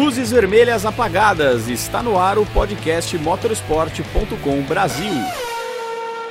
Luzes vermelhas apagadas. Está no ar o podcast motorsport.com Brasil.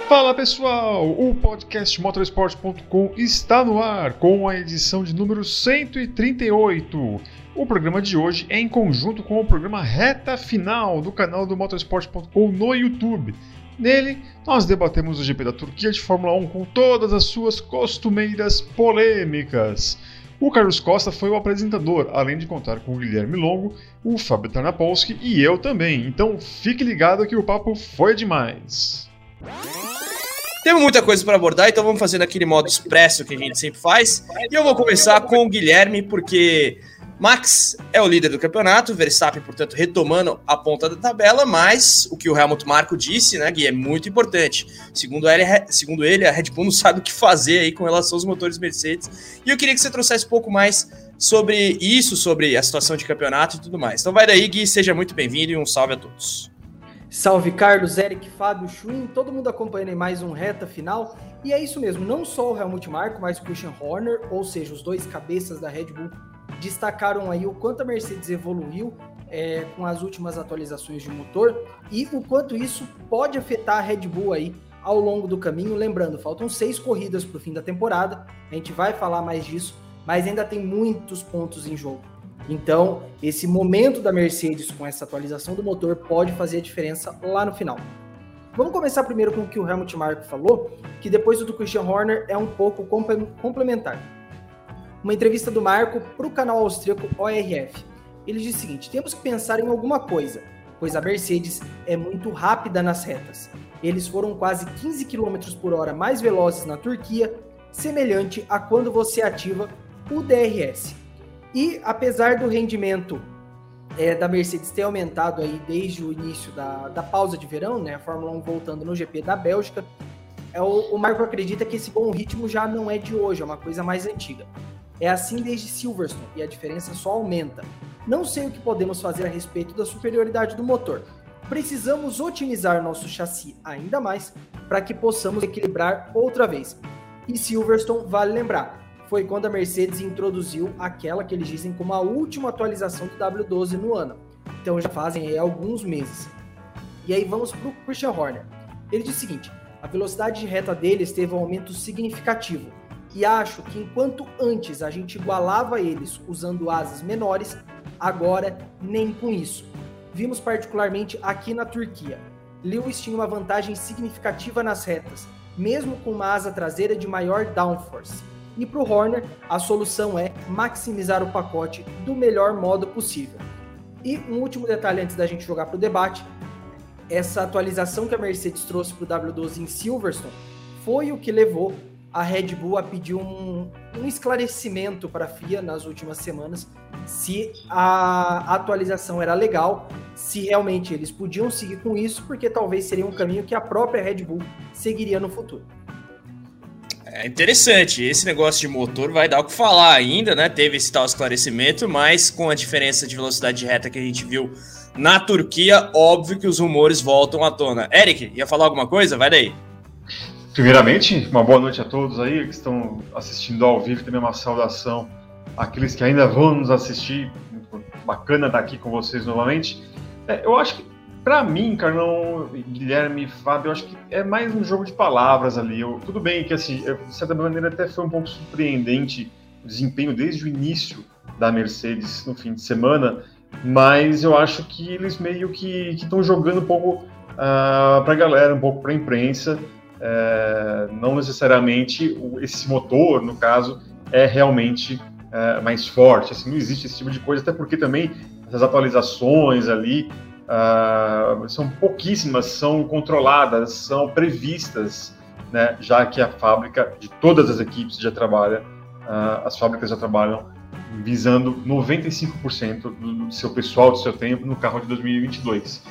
Fala pessoal, o podcast motorsport.com está no ar com a edição de número 138. O programa de hoje é em conjunto com o programa Reta Final do canal do motorsport.com no YouTube. Nele, nós debatemos o GP da Turquia de Fórmula 1 com todas as suas costumeiras polêmicas. O Carlos Costa foi o apresentador, além de contar com o Guilherme Longo, o Fábio Tarnapolsky e eu também. Então fique ligado que o papo foi demais. Temos muita coisa para abordar, então vamos fazer naquele modo expresso que a gente sempre faz. E eu vou começar com o Guilherme, porque Max é o líder do campeonato, Verstappen, portanto, retomando a ponta da tabela, mas o que o Helmut Marko disse, né, Gui, é muito importante. Segundo ele, segundo ele, a Red Bull não sabe o que fazer aí com relação aos motores Mercedes. E eu queria que você trouxesse um pouco mais sobre isso, sobre a situação de campeonato e tudo mais. Então vai daí, Gui, seja muito bem-vindo e um salve a todos. Salve Carlos, Eric, Fábio, Schwinn, todo mundo acompanhando em mais um reta final. E é isso mesmo, não só o Helmut Marko, mas o Christian Horner, ou seja, os dois cabeças da Red Bull destacaram aí o quanto a Mercedes evoluiu é, com as últimas atualizações de motor e o quanto isso pode afetar a Red Bull aí ao longo do caminho. Lembrando, faltam seis corridas para o fim da temporada, a gente vai falar mais disso, mas ainda tem muitos pontos em jogo. Então, esse momento da Mercedes com essa atualização do motor pode fazer a diferença lá no final. Vamos começar primeiro com o que o Helmut Marko falou, que depois do Christian Horner é um pouco complementar uma entrevista do Marco para o canal austríaco ORF. Ele diz o seguinte: temos que pensar em alguma coisa, pois a Mercedes é muito rápida nas retas. Eles foram quase 15 km por hora mais velozes na Turquia, semelhante a quando você ativa o DRS. E apesar do rendimento é, da Mercedes ter aumentado aí desde o início da, da pausa de verão, né, a Fórmula 1 voltando no GP da Bélgica, é, o, o Marco acredita que esse bom ritmo já não é de hoje, é uma coisa mais antiga. É assim desde Silverstone e a diferença só aumenta. Não sei o que podemos fazer a respeito da superioridade do motor. Precisamos otimizar nosso chassi ainda mais para que possamos equilibrar outra vez. E Silverstone, vale lembrar, foi quando a Mercedes introduziu aquela que eles dizem como a última atualização do W12 no ano. Então já fazem aí alguns meses. E aí vamos para o Christian Horner. Ele diz o seguinte: a velocidade de reta deles teve um aumento significativo e acho que enquanto antes a gente igualava eles usando asas menores, agora nem com isso. Vimos particularmente aqui na Turquia. Lewis tinha uma vantagem significativa nas retas, mesmo com uma asa traseira de maior downforce. E para o Horner, a solução é maximizar o pacote do melhor modo possível. E um último detalhe antes da gente jogar para o debate: essa atualização que a Mercedes trouxe para o W12 em Silverstone foi o que levou a Red Bull a pedir um, um esclarecimento para a FIA nas últimas semanas se a atualização era legal, se realmente eles podiam seguir com isso, porque talvez seria um caminho que a própria Red Bull seguiria no futuro. É interessante, esse negócio de motor vai dar o que falar ainda, né? Teve esse tal esclarecimento, mas com a diferença de velocidade reta que a gente viu na Turquia, óbvio que os rumores voltam à tona. Eric, ia falar alguma coisa? Vai daí. Primeiramente, uma boa noite a todos aí que estão assistindo ao vivo, também uma saudação àqueles que ainda vão nos assistir. Muito bacana estar aqui com vocês novamente. É, eu acho que, para mim, Carlão, Guilherme, Fábio, eu acho que é mais um jogo de palavras ali. Eu, tudo bem que, assim, de certa maneira, até foi um pouco surpreendente o desempenho desde o início da Mercedes no fim de semana, mas eu acho que eles meio que estão jogando um pouco uh, ah, para a galera, um pouco para a imprensa é, não necessariamente esse motor, no caso, é realmente é, mais forte. Assim, não existe esse tipo de coisa, até porque também essas atualizações ali uh, são pouquíssimas, são controladas, são previstas, né, já que a fábrica de todas as equipes já trabalha, uh, as fábricas já trabalham visando 95% do seu pessoal, do seu tempo no carro de 2022.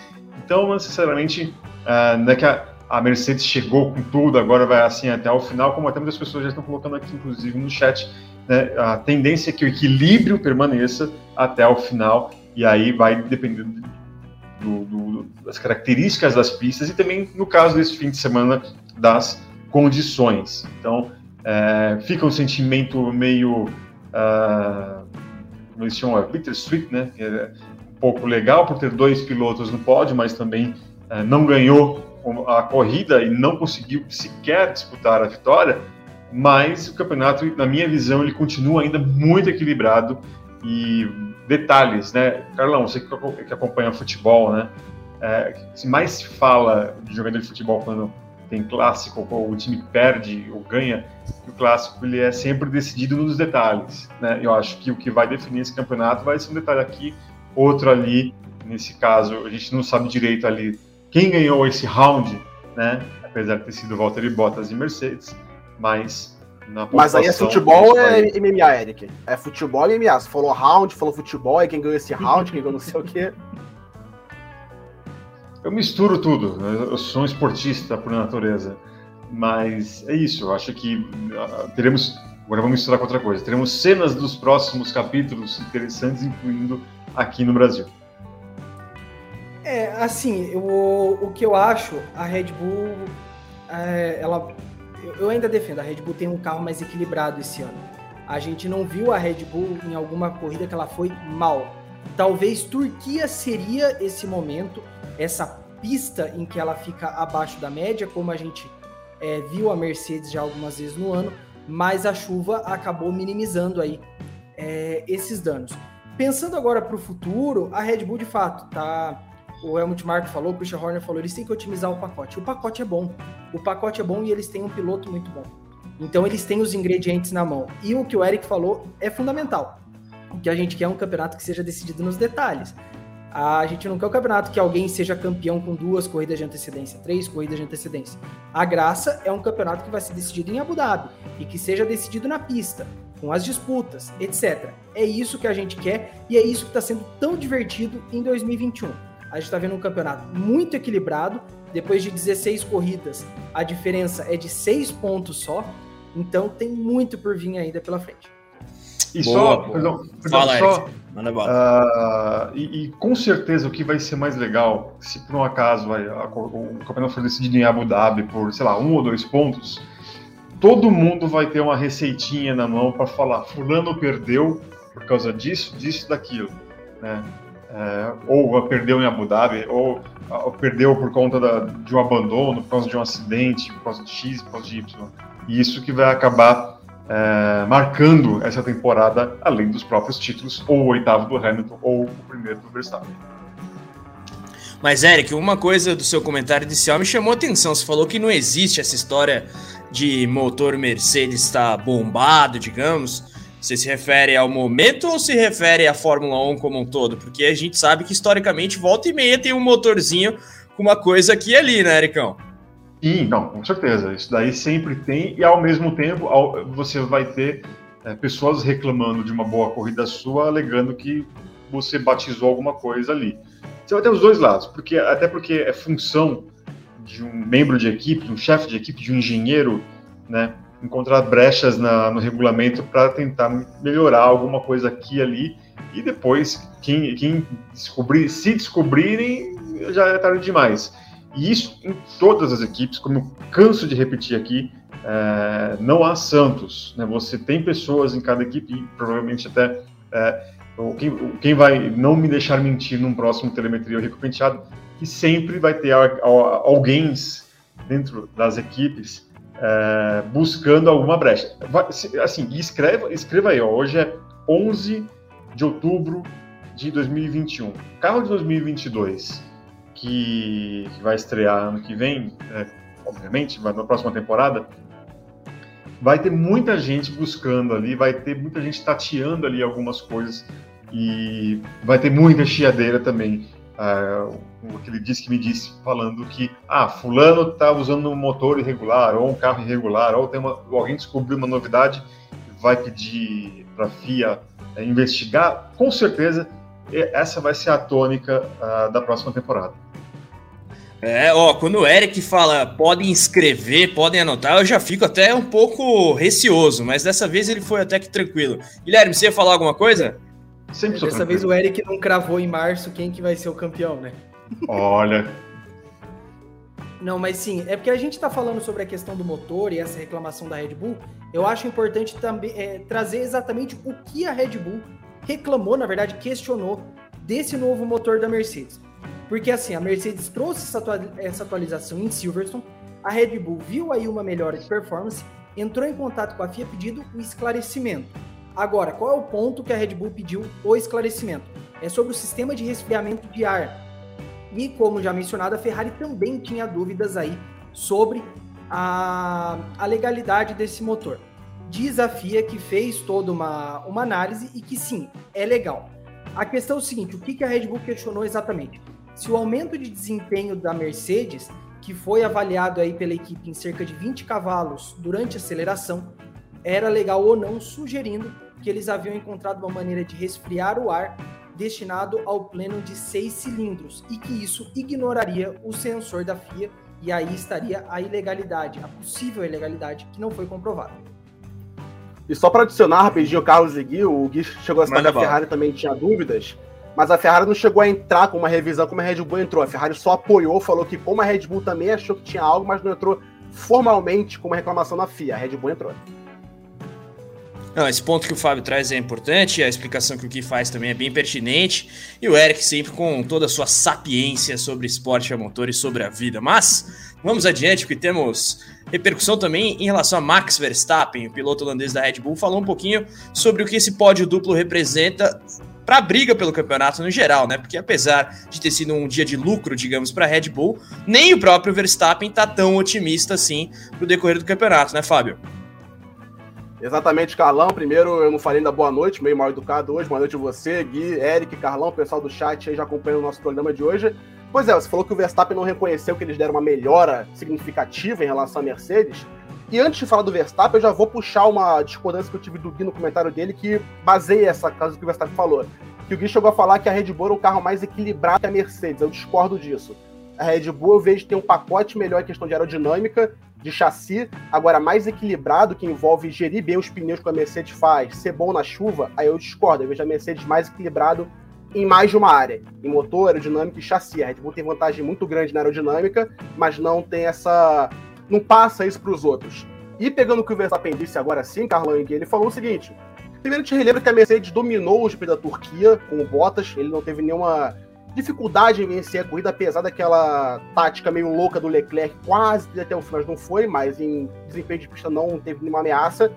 Então, não necessariamente, uh, é que a, a Mercedes chegou com tudo, agora vai assim até o final, como até muitas pessoas já estão colocando aqui, inclusive no chat, né, a tendência é que o equilíbrio permaneça até o final, e aí vai dependendo do, do, das características das pistas e também, no caso desse fim de semana, das condições. Então, é, fica um sentimento meio. Uh, eles chamam bittersweet, né? É, pouco legal por ter dois pilotos no pódio, mas também é, não ganhou a corrida e não conseguiu sequer disputar a vitória. Mas o campeonato, na minha visão, ele continua ainda muito equilibrado e detalhes, né? Carlão, você que acompanha futebol, né? É, mais se fala de jogador de futebol quando tem clássico ou o time perde ou ganha, o clássico ele é sempre decidido nos detalhes, né? Eu acho que o que vai definir esse campeonato vai ser um detalhe aqui, outro ali. Nesse caso, a gente não sabe direito ali quem ganhou esse round, né? Apesar de ter sido Valtteri Bottas e Mercedes, mas mas aí é futebol ou é MMA, Eric? É futebol e MMA. Você falou round, falou futebol, e quem ganhou esse round, quem ganhou não sei o quê. Eu misturo tudo. Né? Eu sou um esportista por natureza. Mas é isso. Eu acho que uh, teremos. Agora vamos misturar com outra coisa. Teremos cenas dos próximos capítulos interessantes, incluindo aqui no Brasil. É, assim, o, o que eu acho, a Red Bull, é, ela, eu ainda defendo, a Red Bull tem um carro mais equilibrado esse ano. A gente não viu a Red Bull em alguma corrida que ela foi mal. Talvez Turquia seria esse momento, essa pista em que ela fica abaixo da média, como a gente é, viu a Mercedes já algumas vezes no ano, mas a chuva acabou minimizando aí é, esses danos. Pensando agora para o futuro, a Red Bull de fato tá. O Helmut Marko falou, o Christian Horner falou, eles têm que otimizar o pacote. O pacote é bom. O pacote é bom e eles têm um piloto muito bom. Então eles têm os ingredientes na mão. E o que o Eric falou é fundamental. Que a gente quer é um campeonato que seja decidido nos detalhes. A gente não quer um campeonato que alguém seja campeão com duas corridas de antecedência, três corridas de antecedência. A graça é um campeonato que vai ser decidido em Abu Dhabi e que seja decidido na pista, com as disputas, etc. É isso que a gente quer e é isso que está sendo tão divertido em 2021. A gente está vendo um campeonato muito equilibrado. Depois de 16 corridas, a diferença é de 6 pontos só. Então tem muito por vir ainda pela frente. E boa, só, boa. perdão, perdão Fala, só, uh, e, e, com certeza o que vai ser mais legal, se por um acaso vai, a, o campeonato for decidido em Abu Dhabi por, sei lá, um ou dois pontos, todo mundo vai ter uma receitinha na mão para falar, fulano perdeu por causa disso, disso, daquilo, né? É, ou perdeu em Abu Dhabi, ou, ou perdeu por conta da, de um abandono, por causa de um acidente, por causa de X, por causa de Y. E isso que vai acabar é, marcando essa temporada, além dos próprios títulos, ou o oitavo do Hamilton, ou o primeiro do Verstappen. Mas, Eric, uma coisa do seu comentário inicial me chamou a atenção. Você falou que não existe essa história de motor Mercedes estar bombado, digamos. Você se refere ao momento ou se refere à Fórmula 1 como um todo? Porque a gente sabe que historicamente volta e meia tem um motorzinho com uma coisa aqui e ali, né, Ericão? Sim, não, com certeza. Isso daí sempre tem, e ao mesmo tempo você vai ter é, pessoas reclamando de uma boa corrida sua, alegando que você batizou alguma coisa ali. Você vai ter os dois lados, porque até porque é função de um membro de equipe, de um chefe de equipe, de um engenheiro, né, encontrar brechas na, no regulamento para tentar melhorar alguma coisa aqui e ali, e depois quem, quem descobrir, se descobrirem, já é tarde demais. E isso em todas as equipes, como eu canso de repetir aqui, é, não há santos. Né? Você tem pessoas em cada equipe, e provavelmente até é, quem, quem, vai não me deixar mentir num próximo telemetria rico penteado, que sempre vai ter alguém dentro das equipes é, buscando alguma brecha. Assim, escreva, escreva aí, ó, hoje é 11 de outubro de 2021. Carro de 2022 que, vai estrear ano que vem, é, obviamente, na próxima temporada, vai ter muita gente buscando ali, vai ter muita gente tateando ali algumas coisas e vai ter muita chiadeira também. Uh, o que ele disse que me disse falando que ah, fulano está usando um motor irregular ou um carro irregular ou tem uma, alguém descobriu uma novidade vai pedir para a FIA é, investigar, com certeza essa vai ser a tônica uh, da próxima temporada. É, ó, quando o Eric fala podem escrever, podem anotar, eu já fico até um pouco receoso, mas dessa vez ele foi até que tranquilo. Guilherme, você ia falar alguma coisa? Sempre Dessa vez o Eric não cravou em março quem que vai ser o campeão, né? Olha. Não, mas sim, é porque a gente está falando sobre a questão do motor e essa reclamação da Red Bull. Eu acho importante também é, trazer exatamente o que a Red Bull reclamou, na verdade, questionou desse novo motor da Mercedes. Porque assim, a Mercedes trouxe essa atualização em Silverstone, a Red Bull viu aí uma melhora de performance, entrou em contato com a FIA pedindo o esclarecimento. Agora, qual é o ponto que a Red Bull pediu o esclarecimento? É sobre o sistema de resfriamento de ar. E como já mencionado, a Ferrari também tinha dúvidas aí sobre a, a legalidade desse motor. Diz a FIA que fez toda uma, uma análise e que sim, é legal. A questão é o seguinte: o que, que a Red Bull questionou exatamente? Se o aumento de desempenho da Mercedes, que foi avaliado aí pela equipe em cerca de 20 cavalos durante a aceleração, era legal ou não, sugerindo que eles haviam encontrado uma maneira de resfriar o ar destinado ao pleno de seis cilindros e que isso ignoraria o sensor da FIA e aí estaria a ilegalidade, a possível ilegalidade que não foi comprovada. E só para adicionar rapidinho o Carlos e Gui, o Gui chegou a citar que a Ferrari também tinha dúvidas, mas a Ferrari não chegou a entrar com uma revisão como a Red Bull entrou. A Ferrari só apoiou, falou que como a Red Bull também achou que tinha algo, mas não entrou formalmente com uma reclamação na FIA. A Red Bull entrou. Não, esse ponto que o Fábio traz é importante, a explicação que o Gui faz também é bem pertinente, e o Eric sempre com toda a sua sapiência sobre esporte a motor e sobre a vida. Mas vamos adiante, porque temos repercussão também em relação a Max Verstappen, o piloto holandês da Red Bull, falou um pouquinho sobre o que esse pódio duplo representa para a briga pelo campeonato no geral, né? Porque apesar de ter sido um dia de lucro, digamos, para a Red Bull, nem o próprio Verstappen tá tão otimista assim pro decorrer do campeonato, né, Fábio? Exatamente, Carlão. Primeiro, eu não falei ainda boa noite, meio mal educado hoje. Boa noite a você, Gui, Eric, Carlão, pessoal do chat aí já acompanhando o nosso programa de hoje. Pois é, você falou que o Verstappen não reconheceu que eles deram uma melhora significativa em relação à Mercedes. E antes de falar do Verstappen, eu já vou puxar uma discordância que eu tive do Gui no comentário dele que baseia essa casa que o Verstappen falou. Que o Gui chegou a falar que a Red Bull era o carro mais equilibrado que a Mercedes. Eu discordo disso. A Red Bull eu vejo ter um pacote melhor em questão de aerodinâmica de chassi, agora mais equilibrado, que envolve gerir bem os pneus que a Mercedes faz, ser bom na chuva, aí eu discordo. Eu vejo a Mercedes mais equilibrado em mais de uma área, em motor, aerodinâmica e chassi. A Red Bull tem vantagem muito grande na aerodinâmica, mas não tem essa. não passa isso para os outros. E pegando o que o Verstappen disse agora sim, Carlão ele falou o seguinte: primeiro te relembra que a Mercedes dominou o GP da Turquia com o Bottas, ele não teve nenhuma dificuldade em vencer a corrida, apesar daquela tática meio louca do Leclerc, quase até o final não foi, mas em desempenho de pista não teve nenhuma ameaça.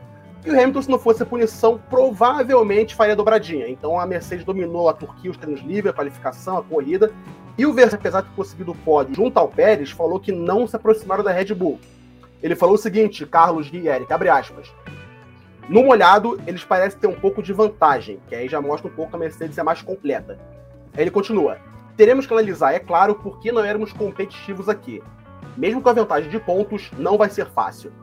E o Hamilton, se não fosse a punição, provavelmente faria dobradinha. Então a Mercedes dominou a Turquia, os treinos livres, a qualificação, a corrida. E o Verstappen, apesar de ter conseguido o pódio junto ao Pérez, falou que não se aproximaram da Red Bull. Ele falou o seguinte, Carlos Gui Eric, abre aspas. No molhado, eles parecem ter um pouco de vantagem, que aí já mostra um pouco que a Mercedes é mais completa. Aí ele continua. Teremos que analisar, é claro, por que não éramos competitivos aqui. Mesmo com a vantagem de pontos, não vai ser fácil.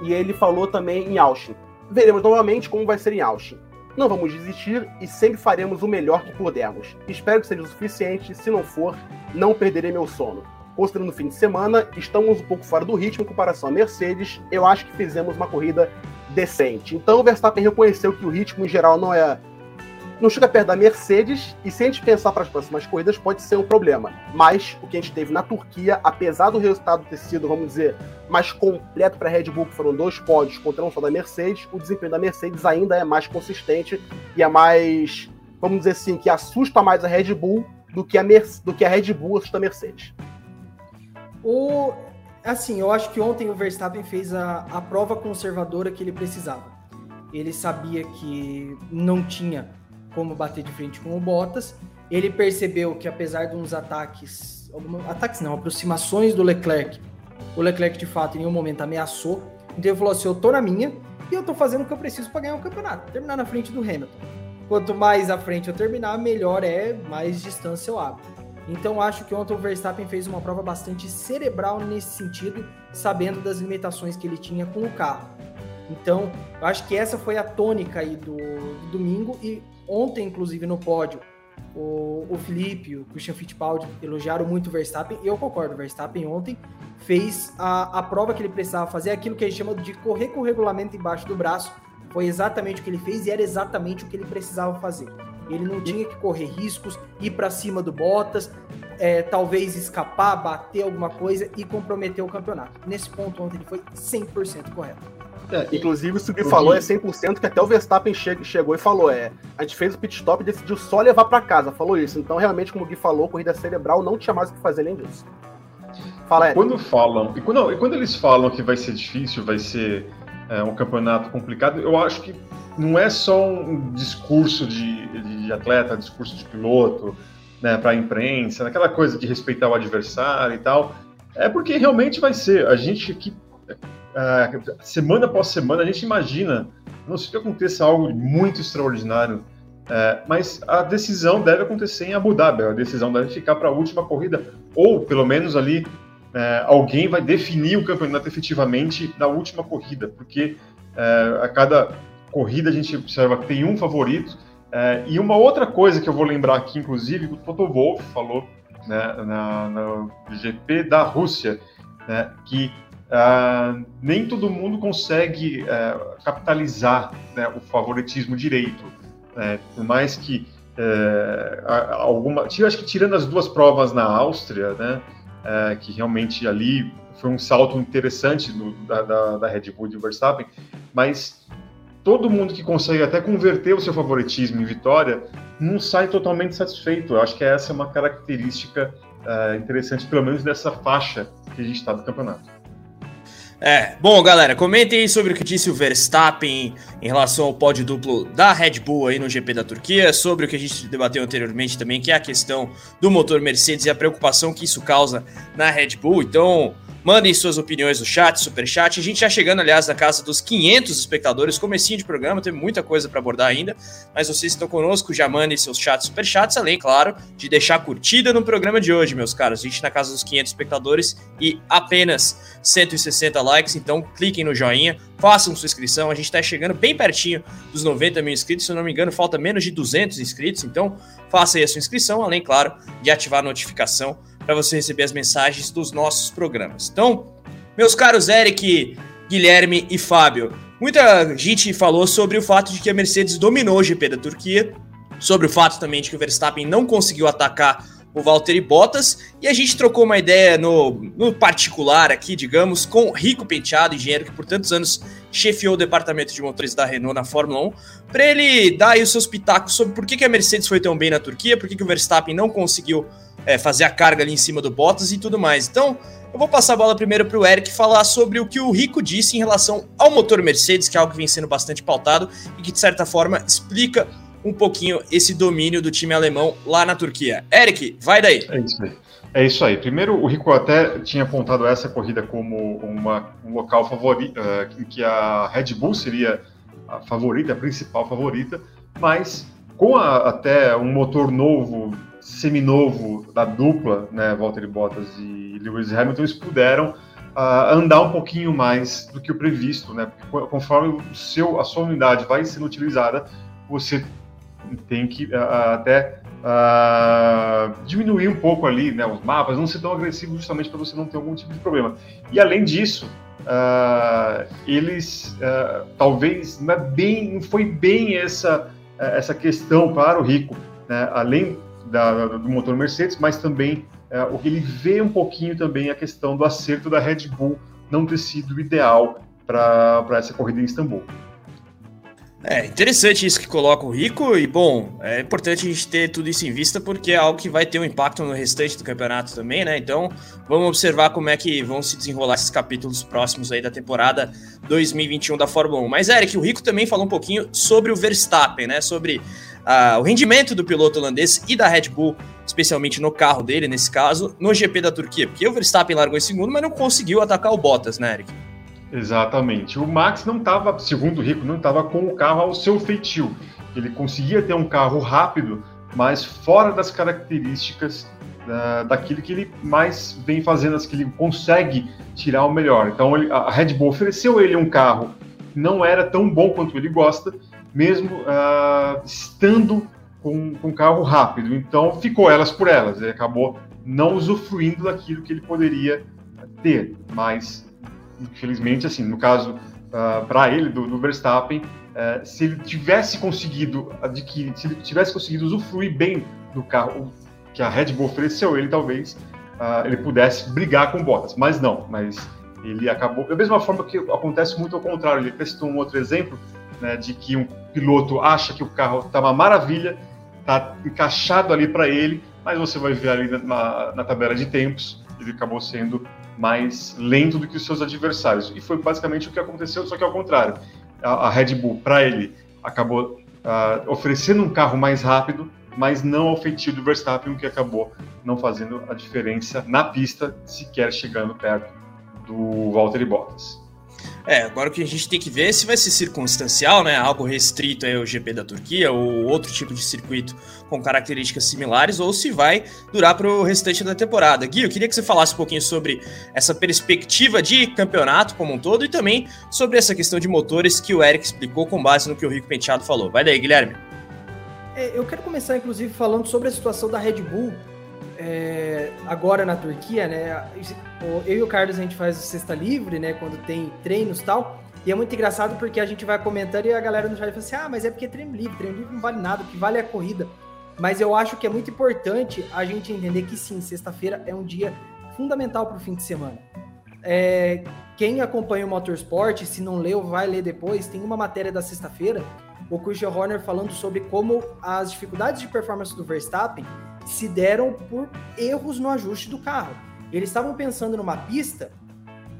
E ele falou também em Austin. Veremos novamente como vai ser em Austin. Não vamos desistir e sempre faremos o melhor que pudermos. Espero que seja o suficiente, se não for, não perderei meu sono. Considerando o fim de semana, estamos um pouco fora do ritmo em comparação à Mercedes. Eu acho que fizemos uma corrida decente. Então o Verstappen reconheceu que o ritmo em geral não é não chega perto da Mercedes, e se a gente pensar para as próximas corridas, pode ser um problema. Mas o que a gente teve na Turquia, apesar do resultado ter sido, vamos dizer, mais completo para a Red Bull, que foram dois pódios contra um só da Mercedes, o desempenho da Mercedes ainda é mais consistente e é mais, vamos dizer assim, que assusta mais a Red Bull do que a, do que a Red Bull assusta a Mercedes. O, assim, eu acho que ontem o Verstappen fez a, a prova conservadora que ele precisava. Ele sabia que não tinha como bater de frente com o Bottas. Ele percebeu que apesar de uns ataques, ataques não, aproximações do Leclerc, o Leclerc de fato em nenhum momento ameaçou. Então ele falou assim: eu tô na minha e eu tô fazendo o que eu preciso para ganhar o campeonato, terminar na frente do Hamilton. Quanto mais à frente eu terminar, melhor é, mais distância eu abro. Então acho que ontem o Verstappen fez uma prova bastante cerebral nesse sentido, sabendo das limitações que ele tinha com o carro. Então, eu acho que essa foi a tônica aí do, do domingo e Ontem, inclusive, no pódio, o, o Felipe, o Christian Fittipaldi elogiaram muito o Verstappen, e eu concordo, o Verstappen ontem fez a, a prova que ele precisava fazer, aquilo que a gente chama de correr com o regulamento embaixo do braço, foi exatamente o que ele fez e era exatamente o que ele precisava fazer. Ele não tinha que correr riscos, ir para cima do Bottas, é, talvez escapar, bater alguma coisa e comprometer o campeonato. Nesse ponto ontem ele foi 100% correto. É, inclusive, isso que falou é 100% que até o Verstappen che chegou e falou: é, a gente fez o pit stop e decidiu só levar para casa. Falou isso. Então, realmente, como o Gui falou, corrida cerebral não tinha mais o que fazer além disso. Fala, é. Quando falam, e quando, e quando eles falam que vai ser difícil, vai ser é, um campeonato complicado, eu acho que não é só um discurso de, de atleta, discurso de piloto, né, para a imprensa, aquela coisa de respeitar o adversário e tal. É porque realmente vai ser. A gente aqui uh, semana após semana, a gente imagina, não sei que aconteça algo muito extraordinário, uh, mas a decisão deve acontecer em Abu Dhabi, a decisão deve ficar para a última corrida, ou pelo menos ali uh, alguém vai definir o campeonato efetivamente na última corrida, porque a cada corrida a gente observa que tem um favorito, e uma outra coisa que eu vou lembrar aqui, inclusive, o Toto Wolff falou né, na, GP da Rússia, né, que uh, nem todo mundo consegue uh, capitalizar né, o favoritismo direito. Né? Por mais que uh, alguma. Acho que tirando as duas provas na Áustria, né, eh, que realmente ali foi um salto interessante do, da, da, da Red Bull de Verstappen, mas todo mundo que consegue até converter o seu favoritismo em vitória não sai totalmente satisfeito. Eu acho que essa é uma característica interessante, pelo menos dessa faixa que a gente está do campeonato. É, bom, galera, comentem aí sobre o que disse o Verstappen em relação ao pódio duplo da Red Bull aí no GP da Turquia, sobre o que a gente debateu anteriormente também, que é a questão do motor Mercedes e a preocupação que isso causa na Red Bull. Então, Mandem suas opiniões no chat, super chat. A gente já chegando, aliás, na casa dos 500 espectadores, comecinho de programa, tem muita coisa para abordar ainda, mas vocês estão conosco, já mandem seus chats, super chats, além, claro, de deixar curtida no programa de hoje, meus caros. A gente na casa dos 500 espectadores e apenas 160 likes, então cliquem no joinha, façam sua inscrição. A gente está chegando bem pertinho dos 90 mil inscritos, se eu não me engano, falta menos de 200 inscritos, então faça aí a sua inscrição, além, claro, de ativar a notificação para você receber as mensagens dos nossos programas. Então, meus caros Eric, Guilherme e Fábio, muita gente falou sobre o fato de que a Mercedes dominou o GP da Turquia, sobre o fato também de que o Verstappen não conseguiu atacar o Valtteri Bottas, e a gente trocou uma ideia no, no particular aqui, digamos, com Rico Penteado, engenheiro que por tantos anos chefiou o departamento de motores da Renault na Fórmula 1, para ele dar aí os seus pitacos sobre por que, que a Mercedes foi tão bem na Turquia, por que, que o Verstappen não conseguiu é, fazer a carga ali em cima do Bottas e tudo mais. Então, eu vou passar a bola primeiro para o Eric falar sobre o que o Rico disse em relação ao motor Mercedes, que é algo que vem sendo bastante pautado e que, de certa forma, explica um pouquinho esse domínio do time alemão lá na Turquia. Eric, vai daí. É isso aí. É isso aí. Primeiro, o Rico até tinha apontado essa corrida como uma, um local favorito, uh, em que a Red Bull seria a favorita, a principal favorita, mas com a, até um motor novo seminovo da dupla, né, Valtteri Bottas e Lewis Hamilton, eles puderam uh, andar um pouquinho mais do que o previsto, né? Porque conforme o seu, a sua unidade vai sendo utilizada, você tem que uh, até uh, diminuir um pouco ali, né, os mapas, não ser tão agressivo justamente para você não ter algum tipo de problema. E além disso, uh, eles talvez não, é bem, não foi bem essa, essa questão para o Rico, né, além da, do motor Mercedes, mas também é, o que ele vê um pouquinho também a questão do acerto da Red Bull não ter sido ideal para essa corrida em Istambul. É interessante isso que coloca o Rico, e bom, é importante a gente ter tudo isso em vista, porque é algo que vai ter um impacto no restante do campeonato também, né? Então vamos observar como é que vão se desenrolar esses capítulos próximos aí da temporada 2021 da Fórmula 1. Mas, Eric, o Rico também falou um pouquinho sobre o Verstappen, né? Sobre o rendimento do piloto holandês e da Red Bull, especialmente no carro dele, nesse caso, no GP da Turquia, porque o Verstappen largou em segundo, mas não conseguiu atacar o Bottas, né, Eric? Exatamente. O Max não estava, segundo o Rico, não estava com o carro ao seu feitio. Ele conseguia ter um carro rápido, mas fora das características uh, daquilo que ele mais vem fazendo, as que ele consegue tirar o melhor. Então ele, a Red Bull ofereceu ele um carro que não era tão bom quanto ele gosta, mesmo uh, estando com, com carro rápido. Então ficou elas por elas. Ele acabou não usufruindo daquilo que ele poderia ter, mas infelizmente, assim, no caso, uh, ah, para ele, do, do Verstappen, uh, se ele tivesse conseguido adquirir, se ele tivesse conseguido usufruir bem do carro que a Red Bull ofereceu ele, talvez uh, ele pudesse brigar com Bottas, mas não, mas Ele acabou, da mesma forma que acontece muito ao contrário, ele testou um outro exemplo, né, de que um piloto acha que o carro está uma maravilha, está encaixado ali para ele, mas você vai ver ali na, na, tabela de tempos, ele acabou sendo mais lento do que os seus adversários. E foi basicamente o que aconteceu, só que ao contrário. A, a Red Bull, para ele, acabou uh, oferecendo um carro mais rápido, mas não ao feitio do Verstappen, que acabou não fazendo a diferença na pista, sequer chegando perto do Valtteri Bottas. É, agora o que a gente tem que ver é se vai ser circunstancial, né? Algo restrito ao GP da Turquia ou outro tipo de circuito com características similares, ou se vai durar para o restante da temporada. Gui, eu queria que você falasse um pouquinho sobre essa perspectiva de campeonato como um todo e também sobre essa questão de motores que o Eric explicou com base no que o Rico Penteado falou. Vai daí, Guilherme. É, eu quero começar, inclusive, falando sobre a situação da Red Bull é, agora na Turquia, né? Eu e o Carlos a gente faz o Sexta Livre, né? Quando tem treinos e tal. E é muito engraçado porque a gente vai comentando e a galera no chat fala assim: ah, mas é porque é treino livre, treino livre não vale nada, o que vale é a corrida. Mas eu acho que é muito importante a gente entender que sim, sexta-feira é um dia fundamental para o fim de semana. É, quem acompanha o Motorsport, se não leu, vai ler depois. Tem uma matéria da sexta-feira, o Christian Horner falando sobre como as dificuldades de performance do Verstappen se deram por erros no ajuste do carro. Eles estavam pensando numa pista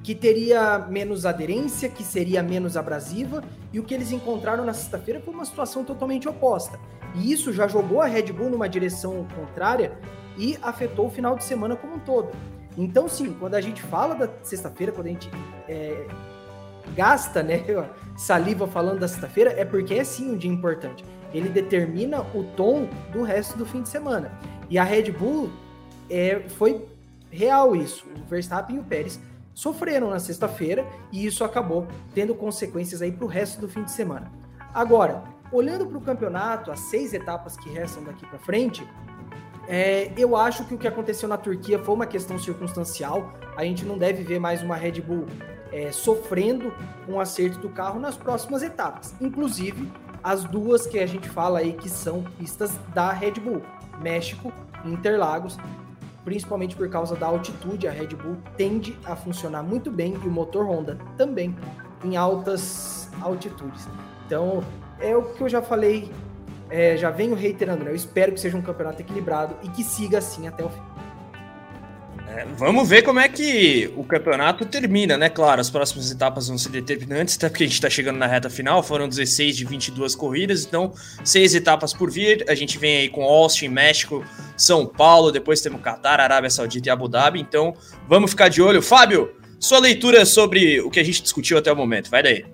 que teria menos aderência, que seria menos abrasiva, e o que eles encontraram na sexta-feira foi uma situação totalmente oposta. E isso já jogou a Red Bull numa direção contrária e afetou o final de semana como um todo. Então, sim, quando a gente fala da sexta-feira, quando a gente é, gasta né, saliva falando da sexta-feira, é porque é sim um dia importante. Ele determina o tom do resto do fim de semana. E a Red Bull é, foi real isso. O Verstappen e o Pérez sofreram na sexta-feira e isso acabou tendo consequências aí para o resto do fim de semana. Agora, olhando para o campeonato, as seis etapas que restam daqui para frente, é, eu acho que o que aconteceu na Turquia foi uma questão circunstancial. A gente não deve ver mais uma Red Bull é, sofrendo um acerto do carro nas próximas etapas. Inclusive, as duas que a gente fala aí que são pistas da Red Bull. México Interlagos, principalmente por causa da altitude, a Red Bull tende a funcionar muito bem e o motor Honda também em altas altitudes. Então, é o que eu já falei, é, já venho reiterando, né? Eu espero que seja um campeonato equilibrado e que siga assim até o fim. É, vamos ver como é que o campeonato termina, né? Claro, as próximas etapas vão ser determinantes, até porque a gente está chegando na reta final. Foram 16 de 22 corridas, então seis etapas por vir. A gente vem aí com Austin, México, São Paulo, depois temos Qatar, Arábia Saudita e Abu Dhabi. Então vamos ficar de olho. Fábio, sua leitura sobre o que a gente discutiu até o momento, vai daí.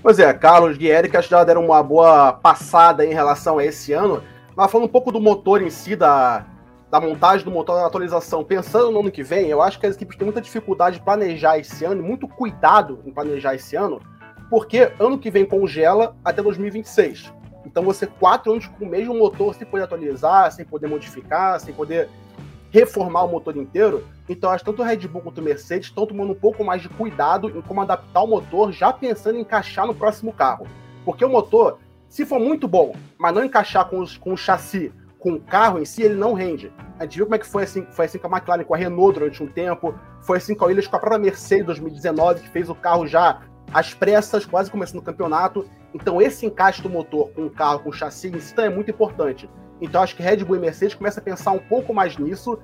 Pois é, Carlos e Erika já deram uma boa passada em relação a esse ano. Mas falando um pouco do motor em si, da, da montagem do motor da atualização, pensando no ano que vem, eu acho que as equipes têm muita dificuldade de planejar esse ano, muito cuidado em planejar esse ano, porque ano que vem congela até 2026. Então você quatro anos com o mesmo motor sem poder atualizar, sem poder modificar, sem poder reformar o motor inteiro. Então acho que tanto o Red Bull quanto o Mercedes estão tomando um pouco mais de cuidado em como adaptar o motor, já pensando em encaixar no próximo carro. Porque o motor, se for muito bom, mas não encaixar com, os, com o chassi com o carro em si, ele não rende. A gente viu como é que foi assim, foi assim com a McLaren, com a Renault durante um tempo, foi assim com a Williams, com a própria Mercedes 2019, que fez o carro já às pressas, quase começando o campeonato. Então esse encaixe do motor com o carro, com o chassi em si, é muito importante. Então acho que Red Bull e Mercedes começam a pensar um pouco mais nisso,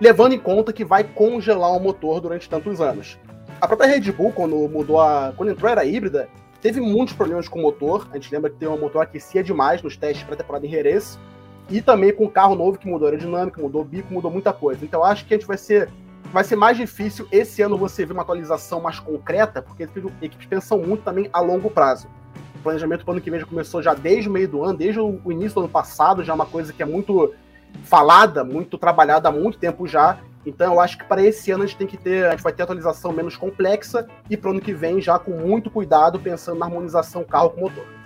levando em conta que vai congelar o motor durante tantos anos. A própria Red Bull, quando mudou a. quando entrou era híbrida, teve muitos problemas com o motor. A gente lembra que tem um motor que aquecia demais nos testes para a temporada em Jerez. E também com o carro novo que mudou a aerodinâmica, mudou o bico, mudou muita coisa. Então acho que a gente vai ser vai ser mais difícil esse ano você ver uma atualização mais concreta, porque equipes pensam muito também a longo prazo. O planejamento para o ano que vem já começou já desde o meio do ano, desde o início do ano passado, já é uma coisa que é muito falada, muito trabalhada há muito tempo já. Então eu acho que para esse ano a gente tem que ter, a gente vai ter atualização menos complexa e para o ano que vem já com muito cuidado, pensando na harmonização carro com motor.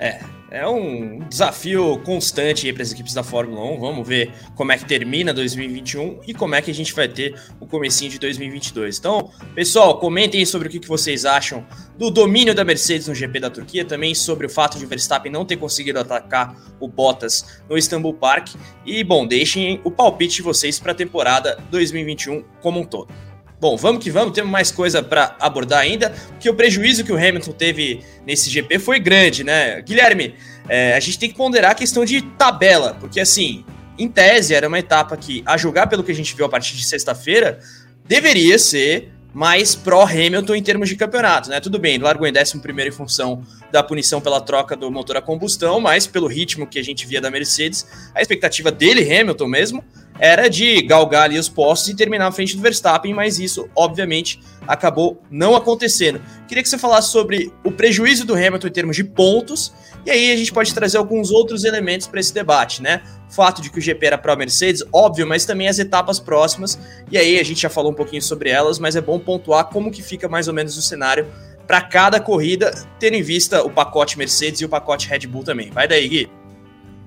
É, é um desafio constante para as equipes da Fórmula 1. Vamos ver como é que termina 2021 e como é que a gente vai ter o comecinho de 2022. Então, pessoal, comentem sobre o que vocês acham do domínio da Mercedes no GP da Turquia, também sobre o fato de Verstappen não ter conseguido atacar o Bottas no Istanbul Park. E, bom, deixem o palpite de vocês para a temporada 2021 como um todo. Bom, vamos que vamos, temos mais coisa para abordar ainda, porque o prejuízo que o Hamilton teve nesse GP foi grande, né? Guilherme, é, a gente tem que ponderar a questão de tabela, porque assim, em tese era uma etapa que, a julgar pelo que a gente viu a partir de sexta-feira, deveria ser mais pró-Hamilton em termos de campeonato, né? Tudo bem, largou em 11 em função da punição pela troca do motor a combustão, mas pelo ritmo que a gente via da Mercedes, a expectativa dele, Hamilton mesmo, era de galgar ali os postos e terminar à frente do Verstappen, mas isso, obviamente, acabou não acontecendo. Queria que você falasse sobre o prejuízo do Hamilton em termos de pontos, e aí a gente pode trazer alguns outros elementos para esse debate, né? O fato de que o GP era para a Mercedes, óbvio, mas também as etapas próximas, e aí a gente já falou um pouquinho sobre elas, mas é bom pontuar como que fica mais ou menos o cenário para cada corrida, tendo em vista o pacote Mercedes e o pacote Red Bull também. Vai daí, Gui.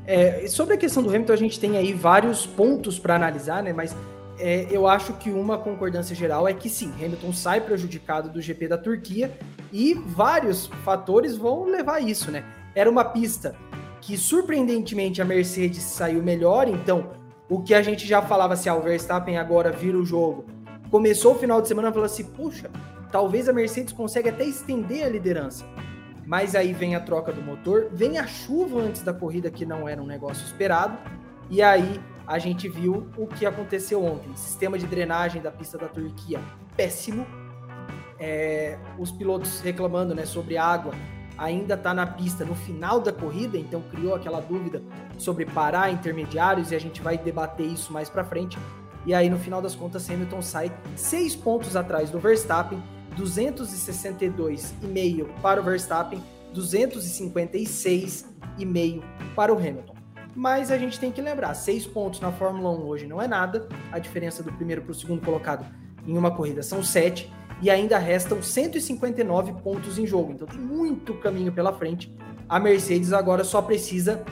É, sobre a questão do Hamilton, a gente tem aí vários pontos para analisar, né? Mas é, eu acho que uma concordância geral é que sim, Hamilton sai prejudicado do GP da Turquia e vários fatores vão levar a isso, né? Era uma pista que surpreendentemente a Mercedes saiu melhor, então o que a gente já falava se assim, ah, o Verstappen agora vira o jogo. Começou o final de semana falando assim, puxa, talvez a Mercedes consiga até estender a liderança. Mas aí vem a troca do motor, vem a chuva antes da corrida, que não era um negócio esperado, e aí a gente viu o que aconteceu ontem. Sistema de drenagem da pista da Turquia péssimo. É, os pilotos reclamando né, sobre água ainda está na pista no final da corrida, então criou aquela dúvida sobre parar intermediários e a gente vai debater isso mais para frente. E aí no final das contas Hamilton sai seis pontos atrás do Verstappen 262,5 para o Verstappen, 256,5 para o Hamilton. Mas a gente tem que lembrar, seis pontos na Fórmula 1 hoje não é nada, a diferença do primeiro para o segundo colocado em uma corrida são sete, e ainda restam 159 pontos em jogo, então tem muito caminho pela frente. A Mercedes agora só precisa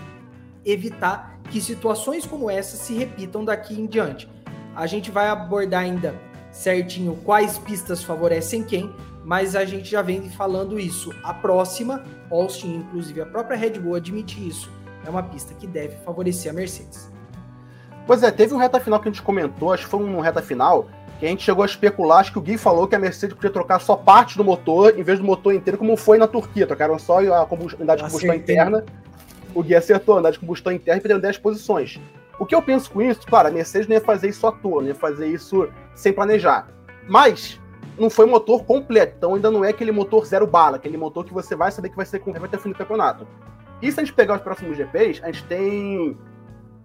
evitar que situações como essa se repitam daqui em diante. A gente vai abordar ainda certinho quais pistas favorecem quem, mas a gente já vem falando isso. A próxima, Austin, inclusive a própria Red Bull admite isso, é uma pista que deve favorecer a Mercedes. Pois é, teve um reta final que a gente comentou, acho que foi um reta final, que a gente chegou a especular, acho que o Gui falou que a Mercedes podia trocar só parte do motor, em vez do motor inteiro, como foi na Turquia. Trocaram só a unidade de combustão interna. O Gui acertou a unidade de combustão interna e perderam 10 posições. O que eu penso com isso, claro, a Mercedes não ia fazer isso à toa, não ia fazer isso sem planejar. Mas não foi motor completo, então ainda não é aquele motor zero bala, aquele motor que você vai saber que vai ser com até o fim do campeonato. E se a gente pegar os próximos GPs, a gente tem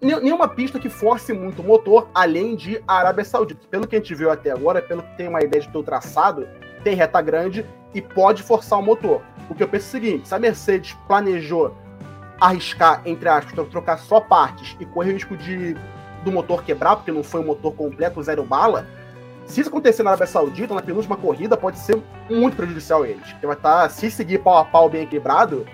nenhuma pista que force muito o motor, além de Arábia Saudita. Pelo que a gente viu até agora, pelo que tem uma ideia de ter o traçado, tem reta grande e pode forçar o motor. O que eu penso é o seguinte: se a Mercedes planejou arriscar, entre aspas, trocar só partes e correr o risco de do motor quebrar, porque não foi um motor completo, zero bala, se isso acontecer na Arábia Saudita, na penúltima corrida, pode ser muito prejudicial a eles. Porque vai estar, tá, se seguir pau a pau bem equilibrado,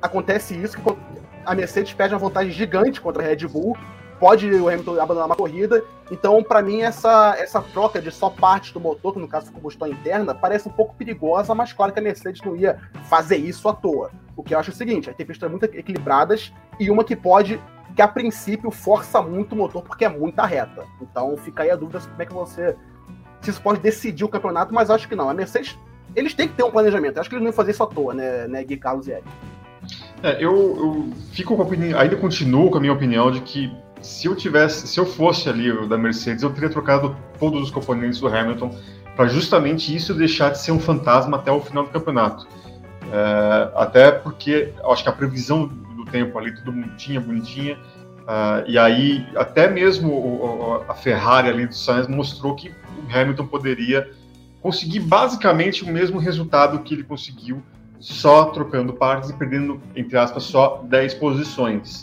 acontece isso que a Mercedes perde uma vantagem gigante contra a Red Bull, pode o Hamilton abandonar uma corrida. Então, para mim, essa, essa troca de só partes do motor, que no caso combustão interna, parece um pouco perigosa, mas claro que a Mercedes não ia fazer isso à toa. O que eu acho é o seguinte: tem pistas muito equilibradas e uma que pode, que a princípio força muito o motor porque é muita reta. Então fica aí a dúvida como é que você. Se isso pode decidir o campeonato, mas acho que não. A Mercedes, eles têm que ter um planejamento. Eu acho que eles não iam fazer isso à toa, né, né Gui Carlos e Eric? É, eu, eu fico com a opinião, ainda continuo com a minha opinião de que se eu tivesse, se eu fosse ali da Mercedes, eu teria trocado todos os componentes do Hamilton para justamente isso deixar de ser um fantasma até o final do campeonato. É, até porque acho que a previsão do tempo ali, tudo bonitinha, bonitinha, uh, e aí até mesmo o, a Ferrari ali do Sainz mostrou que o Hamilton poderia conseguir basicamente o mesmo resultado que ele conseguiu só trocando partes e perdendo, entre aspas, só 10 posições.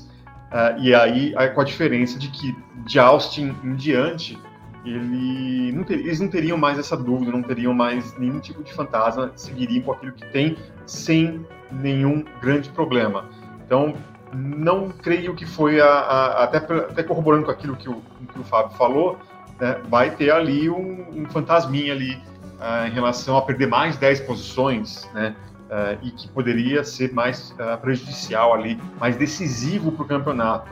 Uh, e aí, com a diferença de que de Austin em diante, ele não ter, eles não teriam mais essa dúvida, não teriam mais nenhum tipo de fantasma, seguiriam com aquilo que tem sem nenhum grande problema. Então, não creio que foi a, a até, até corroborando com aquilo que o, que o Fábio falou, né, vai ter ali um, um fantasminha ali uh, em relação a perder mais 10 posições, né, uh, e que poderia ser mais uh, prejudicial ali, mais decisivo para o campeonato.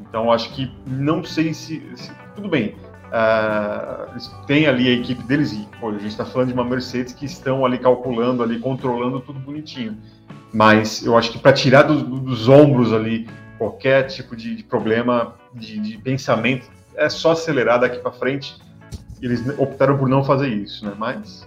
Então, acho que não sei se, se, tudo bem. Uh, eles têm ali a equipe deles e pô, a gente está falando de uma Mercedes que estão ali calculando, ali controlando tudo bonitinho. Mas eu acho que para tirar do, dos ombros ali qualquer tipo de, de problema de, de, pensamento, é só acelerar daqui para frente. Eles optaram por não fazer isso, né? Mas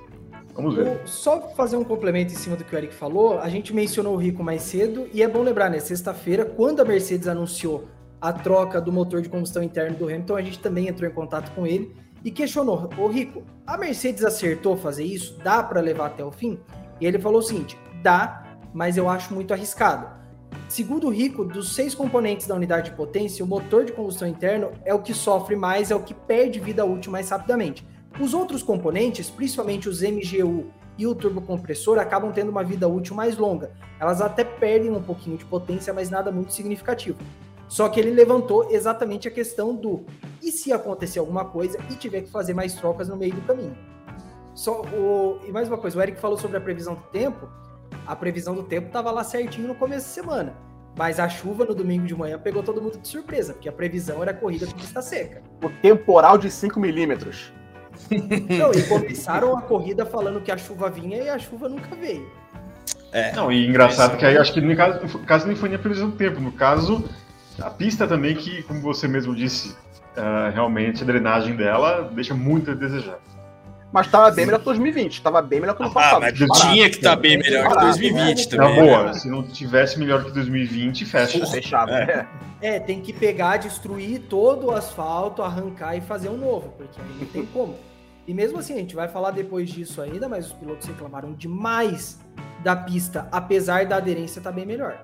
vamos ver. Só fazer um complemento em cima do que o Eric falou, a gente mencionou o Rico mais cedo e é bom lembrar, né? Sexta-feira, quando a Mercedes anunciou a troca do motor de combustão interno do Hamilton, a gente também entrou em contato com ele e questionou: Ô Rico, a Mercedes acertou fazer isso? Dá para levar até o fim? E ele falou o seguinte: dá, mas eu acho muito arriscado. Segundo o Rico, dos seis componentes da unidade de potência, o motor de combustão interno é o que sofre mais, é o que perde vida útil mais rapidamente. Os outros componentes, principalmente os MGU e o turbocompressor, acabam tendo uma vida útil mais longa. Elas até perdem um pouquinho de potência, mas nada muito significativo. Só que ele levantou exatamente a questão do e se acontecer alguma coisa e tiver que fazer mais trocas no meio do caminho. Só o, e mais uma coisa, o Eric falou sobre a previsão do tempo a previsão do tempo estava lá certinho no começo da semana. Mas a chuva no domingo de manhã pegou todo mundo de surpresa, porque a previsão era corrida com pista seca. O temporal de 5 milímetros. Não, e começaram a corrida falando que a chuva vinha e a chuva nunca veio. É. Não, e engraçado que aí acho que no caso, no caso nem foi nem a previsão do tempo, no caso, a pista também, que, como você mesmo disse, uh, realmente a drenagem dela deixa muito a desejar. Mas tava bem melhor que 2020. Tava bem melhor que o ano ah, passado. Mas tinha que estar tá bem melhor que 2020 também. Na boa, né? se não tivesse melhor que 2020, fecha. Fechava. É. é, tem que pegar, destruir todo o asfalto, arrancar e fazer um novo, porque aí não tem como. E mesmo assim, a gente vai falar depois disso ainda, mas os pilotos reclamaram demais da pista, apesar da aderência estar tá bem melhor.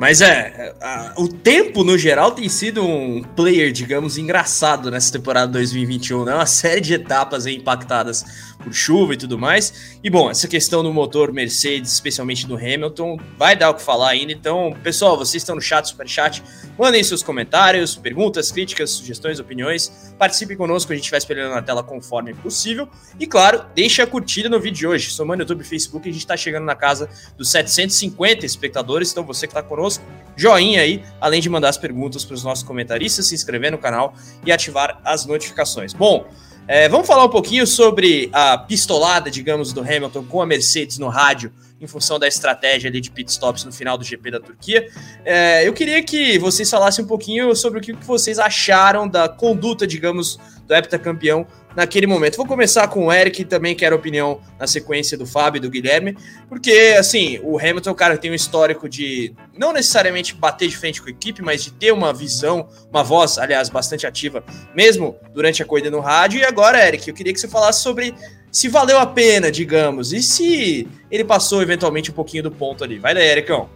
Mas é, a, o tempo no geral tem sido um player, digamos, engraçado nessa temporada 2021, né? Uma série de etapas impactadas por chuva e tudo mais. E bom, essa questão do motor Mercedes, especialmente do Hamilton, vai dar o que falar ainda. Então, pessoal, vocês estão no chat, super chat, mandem seus comentários, perguntas, críticas, sugestões, opiniões. Participe conosco, a gente vai espelhando na tela conforme possível. E claro, deixe a curtida no vídeo de hoje. Somando YouTube e Facebook, a gente está chegando na casa dos 750 espectadores. Então, você que está conosco, joinha aí, além de mandar as perguntas para os nossos comentaristas, se inscrever no canal e ativar as notificações. Bom, é, vamos falar um pouquinho sobre a pistolada, digamos, do Hamilton com a Mercedes no rádio, em função da estratégia ali de pitstops no final do GP da Turquia. É, eu queria que vocês falassem um pouquinho sobre o que vocês acharam da conduta, digamos, do heptacampeão naquele momento. Vou começar com o Eric, também quero opinião na sequência do Fábio e do Guilherme, porque, assim, o Hamilton, cara, tem um histórico de não necessariamente bater de frente com a equipe, mas de ter uma visão, uma voz, aliás, bastante ativa, mesmo durante a corrida no rádio. E agora, Eric, eu queria que você falasse sobre se valeu a pena, digamos, e se ele passou eventualmente um pouquinho do ponto ali. Vai daí, Ericão.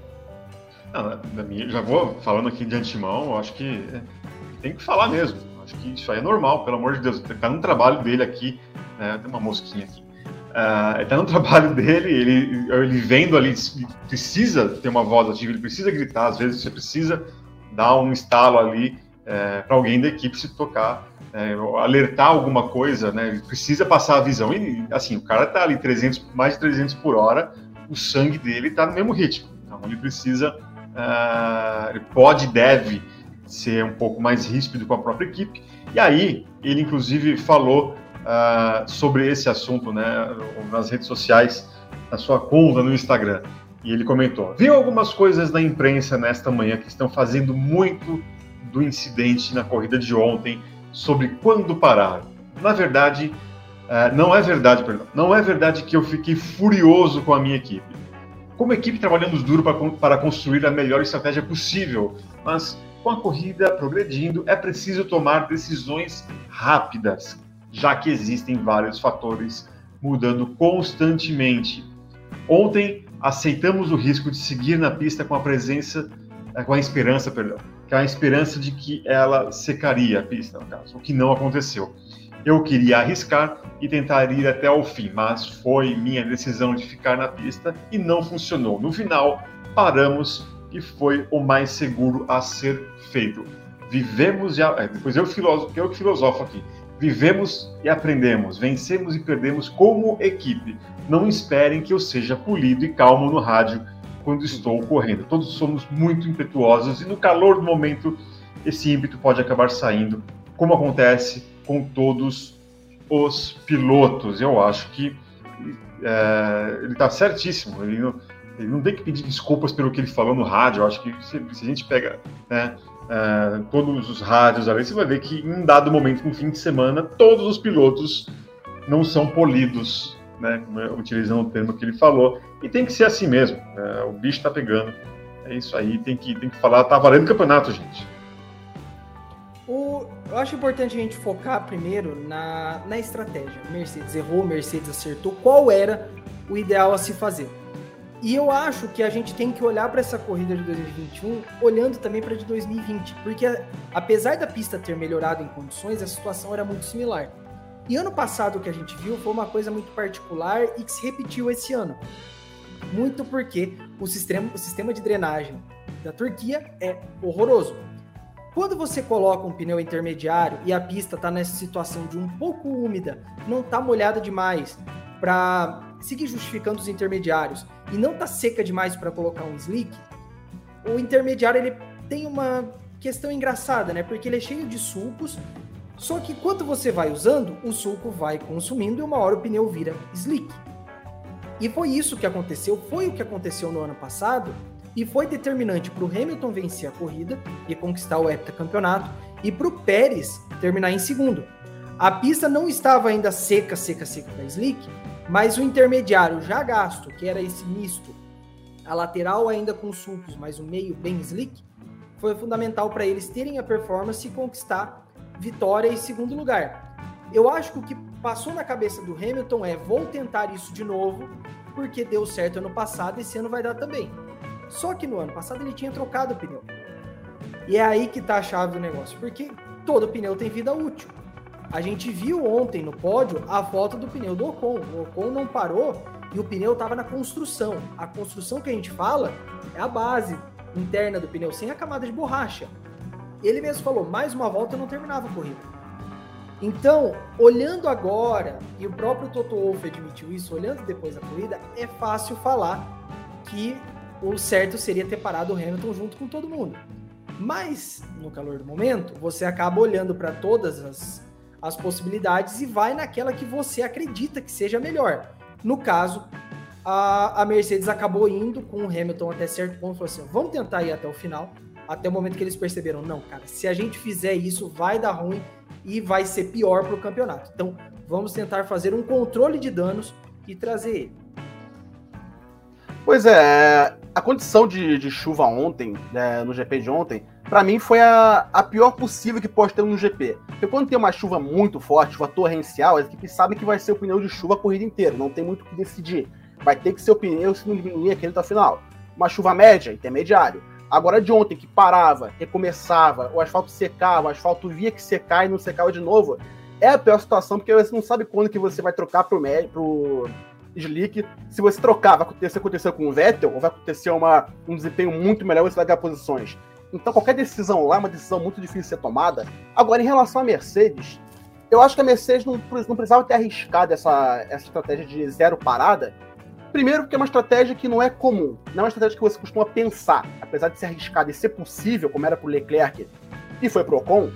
Não, já vou falando aqui de antemão, acho que tem que falar mesmo Acho que isso aí é normal, pelo amor de Deus. Tá no trabalho dele aqui, né? Tem uma mosquinha aqui. Uh, tá no trabalho dele, ele, ele vendo ali, precisa ter uma voz ativa, ele precisa gritar, às vezes você precisa dar um estalo ali é, para alguém da equipe se tocar, é, alertar alguma coisa, né? Ele precisa passar a visão. E, assim, o cara tá ali 300, mais de 300 por hora, o sangue dele tá no mesmo ritmo. Então ele precisa, uh, ele pode, deve ser um pouco mais ríspido com a própria equipe. E aí, ele inclusive falou uh, sobre esse assunto né, nas redes sociais, na sua conta no Instagram. E ele comentou: Viu algumas coisas na imprensa nesta manhã que estão fazendo muito do incidente na corrida de ontem sobre quando parar. Na verdade, uh, não é verdade, perdão, não é verdade que eu fiquei furioso com a minha equipe. Como equipe, trabalhamos duro para, para construir a melhor estratégia possível, mas com a corrida progredindo, é preciso tomar decisões rápidas, já que existem vários fatores mudando constantemente. Ontem aceitamos o risco de seguir na pista com a presença, eh, com a esperança, perdão, com a esperança de que ela secaria a pista, no caso, o que não aconteceu. Eu queria arriscar e tentar ir até o fim, mas foi minha decisão de ficar na pista e não funcionou. No final, paramos e foi o mais seguro a ser feito. Vivemos e. É, depois eu, filosofo, eu que filosofo aqui. Vivemos e aprendemos, vencemos e perdemos como equipe. Não esperem que eu seja polido e calmo no rádio quando estou correndo. Todos somos muito impetuosos e no calor do momento esse ímpeto pode acabar saindo, como acontece com todos os pilotos. Eu acho que é, ele está certíssimo. Ele não, ele não, tem que pedir desculpas pelo que ele falou no rádio. Eu acho que se, se a gente pega né, é, todos os rádios ali, você vai ver que em um dado momento, no fim de semana, todos os pilotos não são polidos, né, utilizando o termo que ele falou. E tem que ser assim mesmo. É, o bicho está pegando. É isso aí, tem que, tem que falar, tá valendo o campeonato, gente. O, eu acho importante a gente focar primeiro na, na estratégia. Mercedes errou, Mercedes acertou. Qual era o ideal a se fazer? E eu acho que a gente tem que olhar para essa corrida de 2021 olhando também para de 2020, porque apesar da pista ter melhorado em condições, a situação era muito similar. E ano passado o que a gente viu foi uma coisa muito particular e que se repetiu esse ano. Muito porque o sistema, o sistema de drenagem da Turquia é horroroso. Quando você coloca um pneu intermediário e a pista está nessa situação de um pouco úmida, não está molhada demais para seguir justificando os intermediários e não está seca demais para colocar um slick, o intermediário ele tem uma questão engraçada, né? Porque ele é cheio de sulcos, só que quando você vai usando, o sulco vai consumindo e uma hora o pneu vira slick. E foi isso que aconteceu, foi o que aconteceu no ano passado e foi determinante para o Hamilton vencer a corrida e conquistar o heptacampeonato e para o Pérez terminar em segundo. A pista não estava ainda seca, seca, seca para slick, mas o intermediário já gasto, que era esse misto, a lateral ainda com sulcos, mas o meio bem slick, foi fundamental para eles terem a performance e conquistar vitória em segundo lugar. Eu acho que o que passou na cabeça do Hamilton é: vou tentar isso de novo, porque deu certo ano passado, esse ano vai dar também. Só que no ano passado ele tinha trocado o pneu. E é aí que tá a chave do negócio, porque todo pneu tem vida útil. A gente viu ontem no pódio a foto do pneu do Ocon. O Ocon não parou e o pneu estava na construção. A construção que a gente fala é a base interna do pneu, sem a camada de borracha. Ele mesmo falou: mais uma volta eu não terminava a corrida. Então, olhando agora, e o próprio Toto Wolff admitiu isso, olhando depois da corrida, é fácil falar que o certo seria ter parado o Hamilton junto com todo mundo. Mas, no calor do momento, você acaba olhando para todas as, as possibilidades e vai naquela que você acredita que seja melhor. No caso, a, a Mercedes acabou indo com o Hamilton até certo ponto, falou assim: vamos tentar ir até o final, até o momento que eles perceberam, não, cara, se a gente fizer isso, vai dar ruim e vai ser pior para o campeonato. Então, vamos tentar fazer um controle de danos e trazer ele. Pois é, a condição de, de chuva ontem, né, no GP de ontem, para mim foi a, a pior possível que pode ter no GP. Porque quando tem uma chuva muito forte, chuva torrencial, as equipes sabem que vai ser o pneu de chuva a corrida inteira, não tem muito o que decidir. Vai ter que ser o pneu se não diminuir aquele até o final. Uma chuva média, intermediário. Agora de ontem, que parava, recomeçava, o asfalto secava, o asfalto via que secar e não secava de novo, é a pior situação, porque você não sabe quando que você vai trocar pro, pro slick. Se você trocar, vai acontecer, aconteceu com o Vettel, ou vai acontecer uma, um desempenho muito melhor, você vai ganhar posições. Então qualquer decisão lá é uma decisão muito difícil de ser tomada. Agora, em relação à Mercedes, eu acho que a Mercedes não, não precisava ter arriscado essa, essa estratégia de zero parada, Primeiro, porque é uma estratégia que não é comum, não é uma estratégia que você costuma pensar. Apesar de ser arriscada e ser possível, como era para o Leclerc e foi para o Ocon,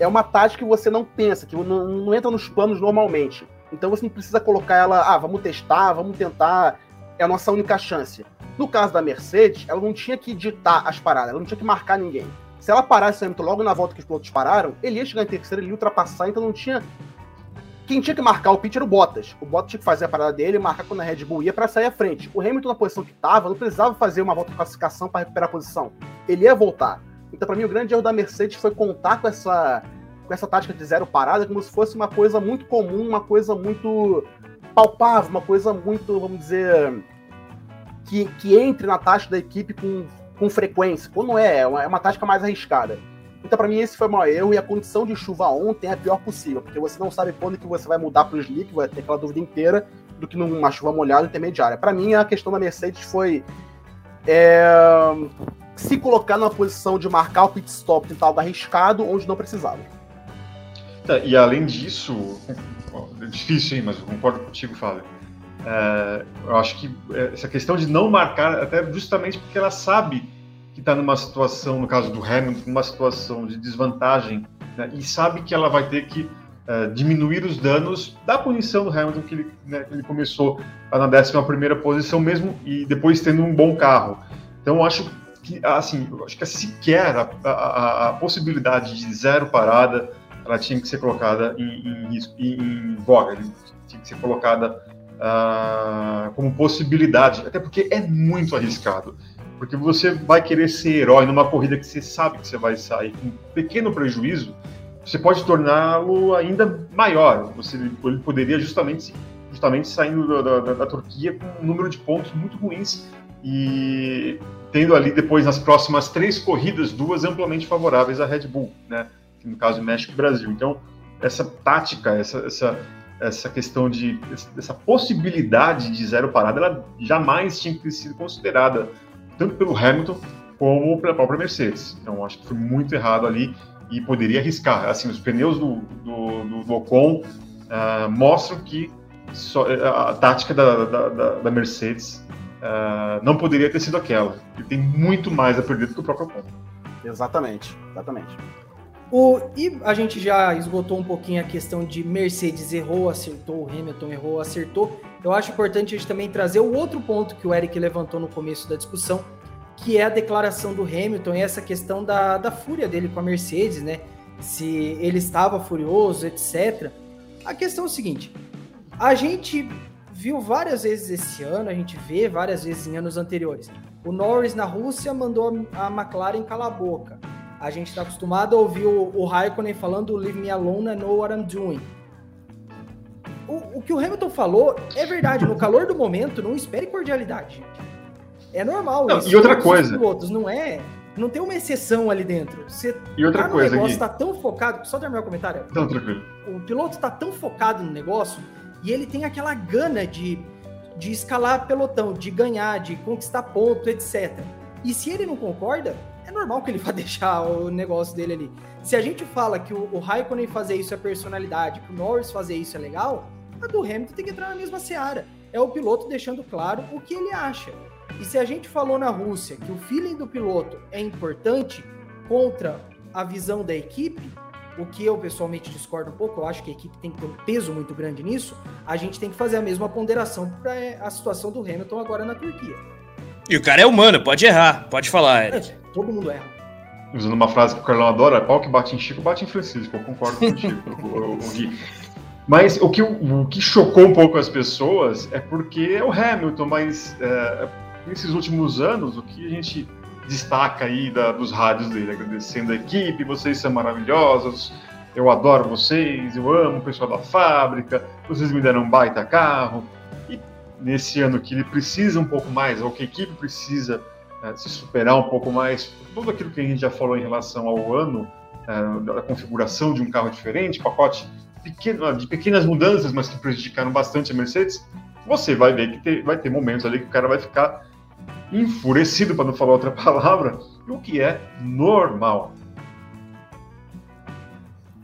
é uma tática que você não pensa, que não, não, entra nos planos normalmente. Então você não precisa colocar ela, ah, vamos testar, vamos tentar, é a nossa única chance. No caso da Mercedes, ela não tinha que ditar as paradas, ela não tinha que marcar ninguém. Se ela parasse logo na volta que os pilotos pararam, ele ia chegar em terceiro, ele ia ultrapassar, então não tinha quem tinha que marcar o pitch era o Bottas. O Bottas tinha que fazer a parada dele, marcar quando a Red Bull ia para sair à frente. O Hamilton, na posição que estava, não precisava fazer uma volta de classificação para recuperar a posição. Ele ia voltar. Então, para mim, o grande erro da Mercedes foi contar com essa, com essa tática de zero parada como se fosse uma coisa muito comum, uma coisa muito palpável, uma coisa muito, vamos dizer, que, que entre na tática da equipe com, com frequência. Quando é, é uma, é uma tática mais arriscada. Então, para mim, esse foi o maior erro. E a condição de chuva ontem é a pior possível, porque você não sabe quando que você vai mudar para o slick, vai ter aquela dúvida inteira do que numa chuva molhada intermediária. Para mim, a questão da Mercedes foi é, se colocar numa posição de marcar o pit stop em algo arriscado onde não precisava. Tá, e além disso, é difícil, hein, mas eu concordo contigo, Fábio. É, eu acho que é, essa questão de não marcar, até justamente porque ela sabe que está numa situação, no caso do Hamilton, numa situação de desvantagem, né, e sabe que ela vai ter que uh, diminuir os danos da punição do Hamilton, que ele, né, ele começou na 11 posição mesmo e depois tendo um bom carro. Então, acho que, assim, acho que sequer a, a, a, possibilidade de zero parada ela tinha que ser colocada em, em, em, em voga, tinha que ser colocada uh, como possibilidade, até porque é muito arriscado. Porque você vai querer ser herói numa corrida que você sabe que você vai sair com um pequeno prejuízo, você pode torná-lo ainda maior. Você, ele poderia justamente, justamente saindo da, da, da, Turquia com um número de pontos muito ruins e tendo ali depois nas próximas três corridas duas amplamente favoráveis à Red Bull, né? No caso México e Brasil. Então essa tática, essa, essa, essa questão de essa possibilidade de zero parada, ela jamais tinha que ter sido considerada tanto pelo Hamilton como pela própria Mercedes. Então acho que foi muito errado ali e poderia arriscar. Assim, os pneus do, do, do Ocon uh, mostram que só, a tática da, da, da Mercedes uh, não poderia ter sido aquela. Ele tem muito mais a perder do que o próprio Ocon. Exatamente, exatamente. O, e a gente já esgotou um pouquinho a questão de Mercedes errou, acertou, Hamilton errou, acertou. Eu acho importante a gente também trazer o outro ponto que o Eric levantou no começo da discussão, que é a declaração do Hamilton e essa questão da, da fúria dele com a Mercedes, né? Se ele estava furioso, etc. A questão é o seguinte: a gente viu várias vezes esse ano, a gente vê várias vezes em anos anteriores. O Norris na Rússia mandou a McLaren calar a boca. A gente está acostumado a ouvir o, o Raikkonen falando Leave me alone, I know what I'm doing. O, o que o Hamilton falou é verdade. No calor do momento, não espere cordialidade. É normal. Não, e outra coisa. Pilotos, não é. Não tem uma exceção ali dentro. Você e outra tá coisa, negócio, está tão focado. Só terminar o comentário. Não, tranquilo. O piloto está tão focado no negócio e ele tem aquela gana de, de escalar pelotão, de ganhar, de conquistar ponto, etc. E se ele não concorda, é normal que ele vá deixar o negócio dele ali. Se a gente fala que o, o Raikkonen fazer isso é personalidade, que o Norris fazer isso é legal, a do Hamilton tem que entrar na mesma seara. É o piloto deixando claro o que ele acha. E se a gente falou na Rússia que o feeling do piloto é importante contra a visão da equipe, o que eu pessoalmente discordo um pouco, eu acho que a equipe tem que ter um peso muito grande nisso, a gente tem que fazer a mesma ponderação para a situação do Hamilton agora na Turquia. E o cara é humano, pode errar, pode falar, Eric. Todo mundo erra. Usando uma frase que o Carlão adora, pau que bate em Chico, bate em Francisco, eu concordo contigo, Gui. Mas o que, o que chocou um pouco as pessoas é porque é o Hamilton, mas é, nesses últimos anos, o que a gente destaca aí da, dos rádios dele, agradecendo a equipe, vocês são maravilhosos, eu adoro vocês, eu amo o pessoal da fábrica, vocês me deram um baita carro. E nesse ano que ele precisa um pouco mais, ou que a equipe precisa é, se superar um pouco mais, tudo aquilo que a gente já falou em relação ao ano, é, da configuração de um carro diferente, pacote pequeno, de pequenas mudanças, mas que prejudicaram bastante a Mercedes, você vai ver que ter, vai ter momentos ali que o cara vai ficar enfurecido, para não falar outra palavra, o que é normal.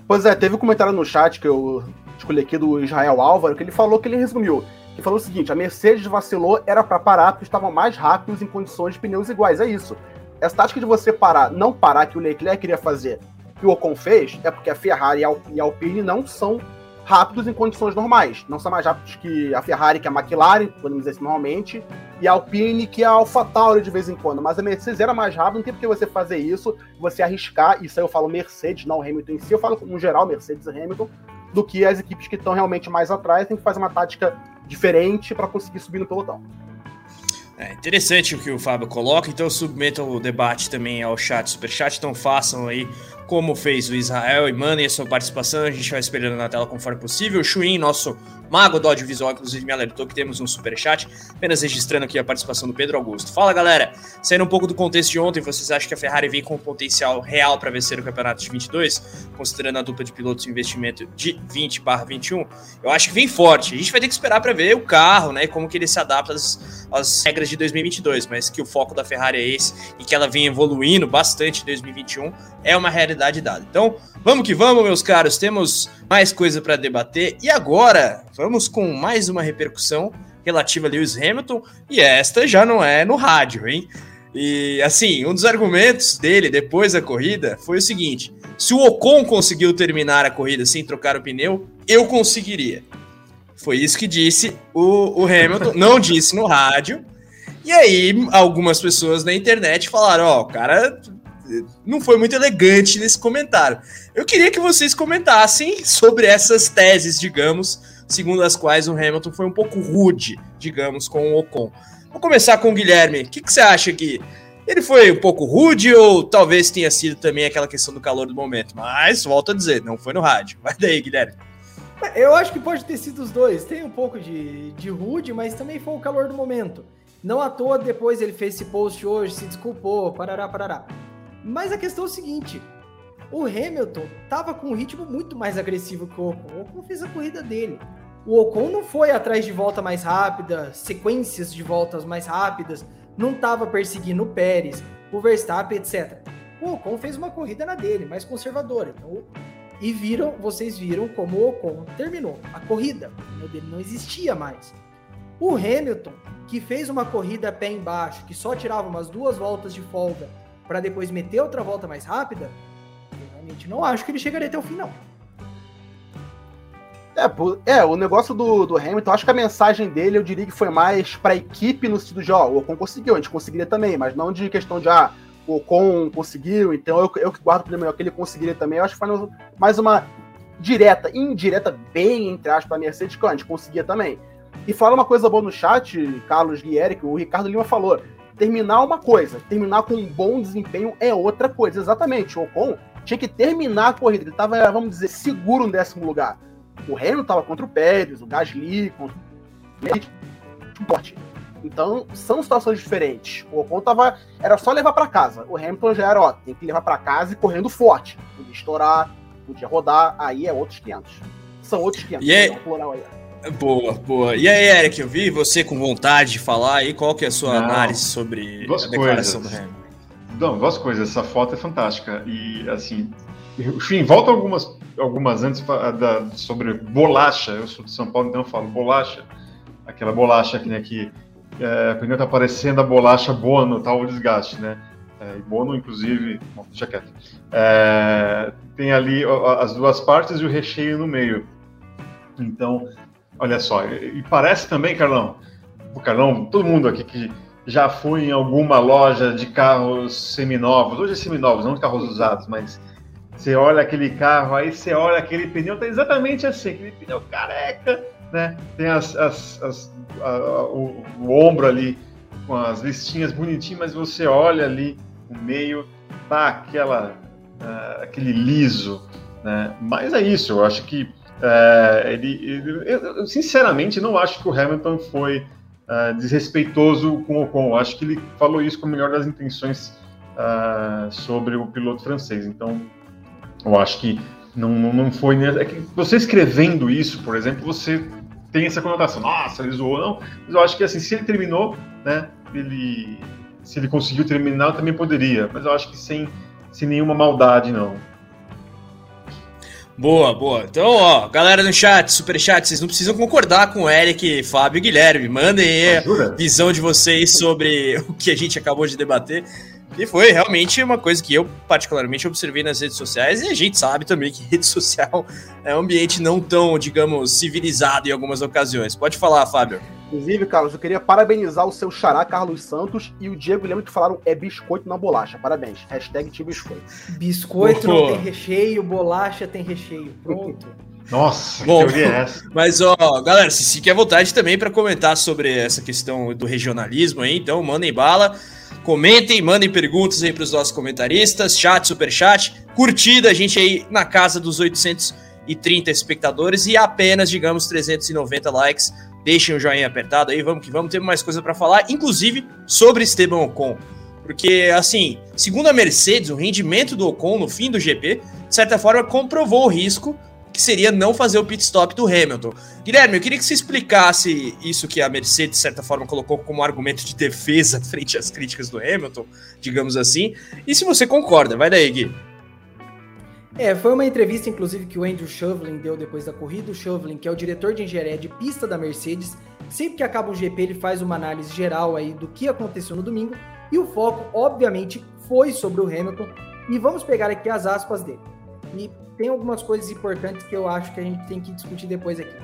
Pois é, teve um comentário no chat que eu escolhi aqui do Israel Álvaro, que ele falou que ele resumiu. Ele falou o seguinte: a Mercedes vacilou, era para parar, porque estavam mais rápidos em condições de pneus iguais. É isso. Essa tática de você parar, não parar, que o Leclerc queria fazer, que o Ocon fez, é porque a Ferrari e a Alpine não são rápidos em condições normais. Não são mais rápidos que a Ferrari, que a McLaren, podemos dizer assim, normalmente, e a Alpine, que a AlphaTauri de vez em quando. Mas a Mercedes era mais rápida, não tem por que você fazer isso, você arriscar, isso aí eu falo Mercedes, não Hamilton em si, eu falo no geral Mercedes e Hamilton, do que as equipes que estão realmente mais atrás, tem que fazer uma tática diferente para conseguir subir no pelotão. É interessante o que o Fábio coloca, então submetam o debate também ao chat, superchat, então façam aí como fez o Israel e mandem a sua participação, a gente vai espelhando na tela conforme possível. O Chuin, nosso mago do audiovisual, inclusive me alertou que temos um super chat, apenas registrando aqui a participação do Pedro Augusto. Fala galera, saindo um pouco do contexto de ontem, vocês acham que a Ferrari vem com um potencial real para vencer o campeonato de 22, considerando a dupla de pilotos e investimento de 20/21? Eu acho que vem forte. A gente vai ter que esperar para ver o carro, né, e como que ele se adapta às, às regras de 2022, mas que o foco da Ferrari é esse e que ela vem evoluindo bastante em 2021 é uma realidade dada. Então, vamos que vamos, meus caros, temos mais coisa para debater e agora vamos com mais uma repercussão relativa a Lewis Hamilton e esta já não é no rádio, hein? E assim, um dos argumentos dele depois da corrida foi o seguinte: se o Ocon conseguiu terminar a corrida sem trocar o pneu, eu conseguiria. Foi isso que disse o, o Hamilton, não disse no rádio. E aí, algumas pessoas na internet falaram: Ó, oh, o cara não foi muito elegante nesse comentário. Eu queria que vocês comentassem sobre essas teses, digamos, segundo as quais o Hamilton foi um pouco rude, digamos, com o Ocon. Vou começar com o Guilherme. O que, que você acha que ele foi um pouco rude ou talvez tenha sido também aquela questão do calor do momento? Mas, volto a dizer, não foi no rádio. Vai daí, Guilherme. Eu acho que pode ter sido os dois. Tem um pouco de, de rude, mas também foi o calor do momento. Não à toa, depois ele fez esse post hoje, se desculpou, parará, parará. Mas a questão é o seguinte: o Hamilton estava com um ritmo muito mais agressivo que o Ocon. O Ocon fez a corrida dele. O Ocon não foi atrás de volta mais rápida, sequências de voltas mais rápidas, não estava perseguindo o Pérez, o Verstappen, etc. O Ocon fez uma corrida na dele, mais conservadora. Então, e viram, vocês viram como o Ocon terminou a corrida. O dele não existia mais. O Hamilton, que fez uma corrida pé embaixo, que só tirava umas duas voltas de folga para depois meter outra volta mais rápida, eu realmente não acho que ele chegaria até o final. É, é, o negócio do, do Hamilton, acho que a mensagem dele, eu diria que foi mais para a equipe no sentido de, ó, o Ocon conseguiu, a gente conseguiria também, mas não de questão de, ah, o Ocon conseguiu, então eu, eu que guardo o melhor que ele conseguiria também. Eu acho que foi mais uma direta, indireta, bem entre aspas, a Mercedes, que a gente conseguia também. E fala uma coisa boa no chat, Carlos Guieri, que o Ricardo Lima falou. Terminar uma coisa, terminar com um bom desempenho é outra coisa. Exatamente. O Ocon tinha que terminar a corrida. Ele estava, vamos dizer, seguro no décimo lugar. O Hamilton estava contra o Pérez, o Gasly, contra o forte. Então, são situações diferentes. O Ocon tava, era só levar para casa. O Hamilton já era, ó, tem que levar para casa e correndo forte. Podia estourar, podia rodar, aí é outros 500. São outros 500. E aí, Boa, boa. E aí, Eric, eu vi você com vontade de falar aí, qual que é a sua Não, análise sobre a declaração coisas. do Hamilton? Não, duas coisas, essa foto é fantástica. E, assim, enfim, volta algumas, algumas antes da, sobre bolacha. Eu sou de São Paulo, então eu falo bolacha. Aquela bolacha aqui, né, que é, primeiro tá aparecendo a bolacha Bono, tal, desgaste, né? É, e Bono, inclusive, bom, deixa quieto. É, tem ali as duas partes e o recheio no meio. Então, Olha só, e parece também, Carlão, o Carlão, todo mundo aqui que já foi em alguma loja de carros seminovos, hoje é seminovos, não de carros usados, mas você olha aquele carro, aí você olha aquele pneu, tá exatamente assim, aquele pneu careca, né? Tem as, as, as a, o, o, ombro ali com as listinhas bonitinhas, mas você olha ali o meio, tá aquela, uh, aquele liso, né? Mas é isso, eu acho que é, ele, ele, eu, sinceramente, não acho que o Hamilton foi uh, desrespeitoso com o Ocon. Acho que ele falou isso com a melhor das intenções uh, sobre o piloto francês. Então, eu acho que não, não, foi. É que você escrevendo isso, por exemplo, você tem essa conotação. Nossa, ele zoou, não. Mas eu acho que assim, se ele terminou, né? Ele, se ele conseguiu terminar, também poderia. Mas eu acho que sem, sem nenhuma maldade, não. Boa, boa. Então, ó, galera no chat, super chat, vocês não precisam concordar com o Eric, Fábio e Guilherme. Mandem aí a visão de vocês sobre o que a gente acabou de debater. E foi realmente uma coisa que eu particularmente observei nas redes sociais, e a gente sabe também que rede social é um ambiente não tão, digamos, civilizado em algumas ocasiões. Pode falar, Fábio. Inclusive, Carlos, eu queria parabenizar o seu xará Carlos Santos e o Diego Lemos que falaram é biscoito na bolacha. Parabéns. Hashtag Tim Biscoito. Biscoito não tem recheio, bolacha tem recheio. Pronto. Nossa, Bom, que é essa? Mas, ó, galera, se, se quer vontade também para comentar sobre essa questão do regionalismo aí, então mandem bala. Comentem, mandem perguntas aí para os nossos comentaristas, chat, super chat, curtida, a gente aí na casa dos 830 espectadores e apenas, digamos, 390 likes Deixem o joinha apertado aí, vamos que vamos, ter mais coisa para falar, inclusive sobre Esteban Ocon. Porque, assim, segundo a Mercedes, o rendimento do Ocon no fim do GP, de certa forma, comprovou o risco que seria não fazer o pit stop do Hamilton. Guilherme, eu queria que você explicasse isso que a Mercedes, de certa forma, colocou como argumento de defesa frente às críticas do Hamilton, digamos assim, e se você concorda. Vai daí, Gui. É, foi uma entrevista, inclusive, que o Andrew Shovlin deu depois da corrida. O Shovlin, que é o diretor de engenharia de pista da Mercedes, sempre que acaba um GP, ele faz uma análise geral aí do que aconteceu no domingo. E o foco, obviamente, foi sobre o Hamilton. E vamos pegar aqui as aspas dele. E tem algumas coisas importantes que eu acho que a gente tem que discutir depois aqui.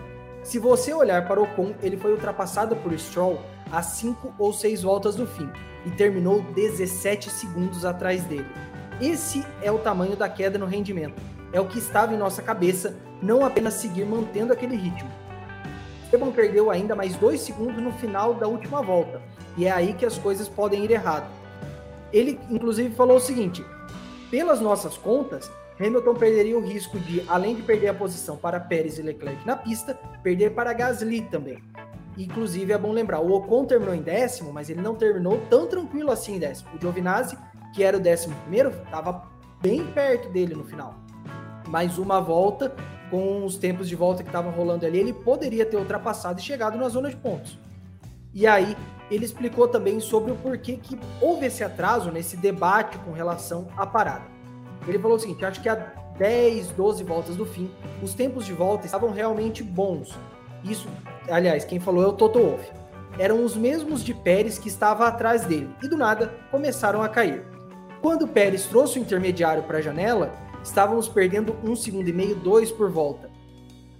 Se você olhar para o Ocon, ele foi ultrapassado por Stroll a 5 ou 6 voltas do fim e terminou 17 segundos atrás dele. Esse é o tamanho da queda no rendimento. É o que estava em nossa cabeça, não apenas seguir mantendo aquele ritmo. Esteban perdeu ainda mais 2 segundos no final da última volta, e é aí que as coisas podem ir errado. Ele, inclusive, falou o seguinte: pelas nossas contas, Hamilton perderia o risco de, além de perder a posição para Pérez e Leclerc na pista, perder para Gasly também. Inclusive, é bom lembrar, o Ocon terminou em décimo, mas ele não terminou tão tranquilo assim em décimo. O Giovinazzi, que era o décimo primeiro, estava bem perto dele no final. Mais uma volta, com os tempos de volta que estavam rolando ali, ele poderia ter ultrapassado e chegado na zona de pontos. E aí, ele explicou também sobre o porquê que houve esse atraso nesse debate com relação à parada. Ele falou o seguinte: acho que há 10, 12 voltas do fim, os tempos de volta estavam realmente bons. Isso, aliás, quem falou é o Toto Wolff. Eram os mesmos de Pérez que estava atrás dele e do nada começaram a cair. Quando Pérez trouxe o intermediário para a janela, estávamos perdendo um segundo e meio, dois por volta.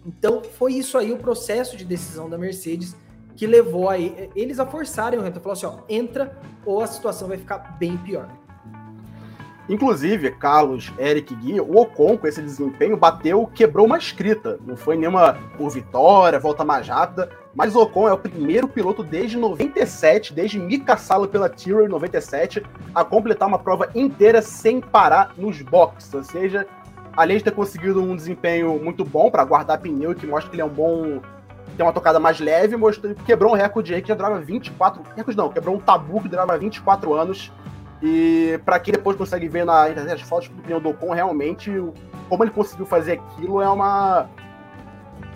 Então foi isso aí o processo de decisão da Mercedes que levou a eles a forçarem o Hamilton. Falou assim: ó, entra ou a situação vai ficar bem pior. Inclusive, Carlos, Eric Gui, o Ocon, com esse desempenho, bateu, quebrou uma escrita. Não foi nenhuma por vitória, volta mais rápida. Mas o Ocon é o primeiro piloto desde 97, desde Mika Salo pela Tyrrell 97, a completar uma prova inteira sem parar nos boxes. Ou seja, além de ter conseguido um desempenho muito bom para guardar pneu que mostra que ele é um bom. tem uma tocada mais leve, mostrou, quebrou um recorde aí que já durava 24. Recorde não, quebrou um tabu que durava 24 anos e para quem depois consegue ver na internet as fotos do pneu do Ocon, realmente, como ele conseguiu fazer aquilo é uma.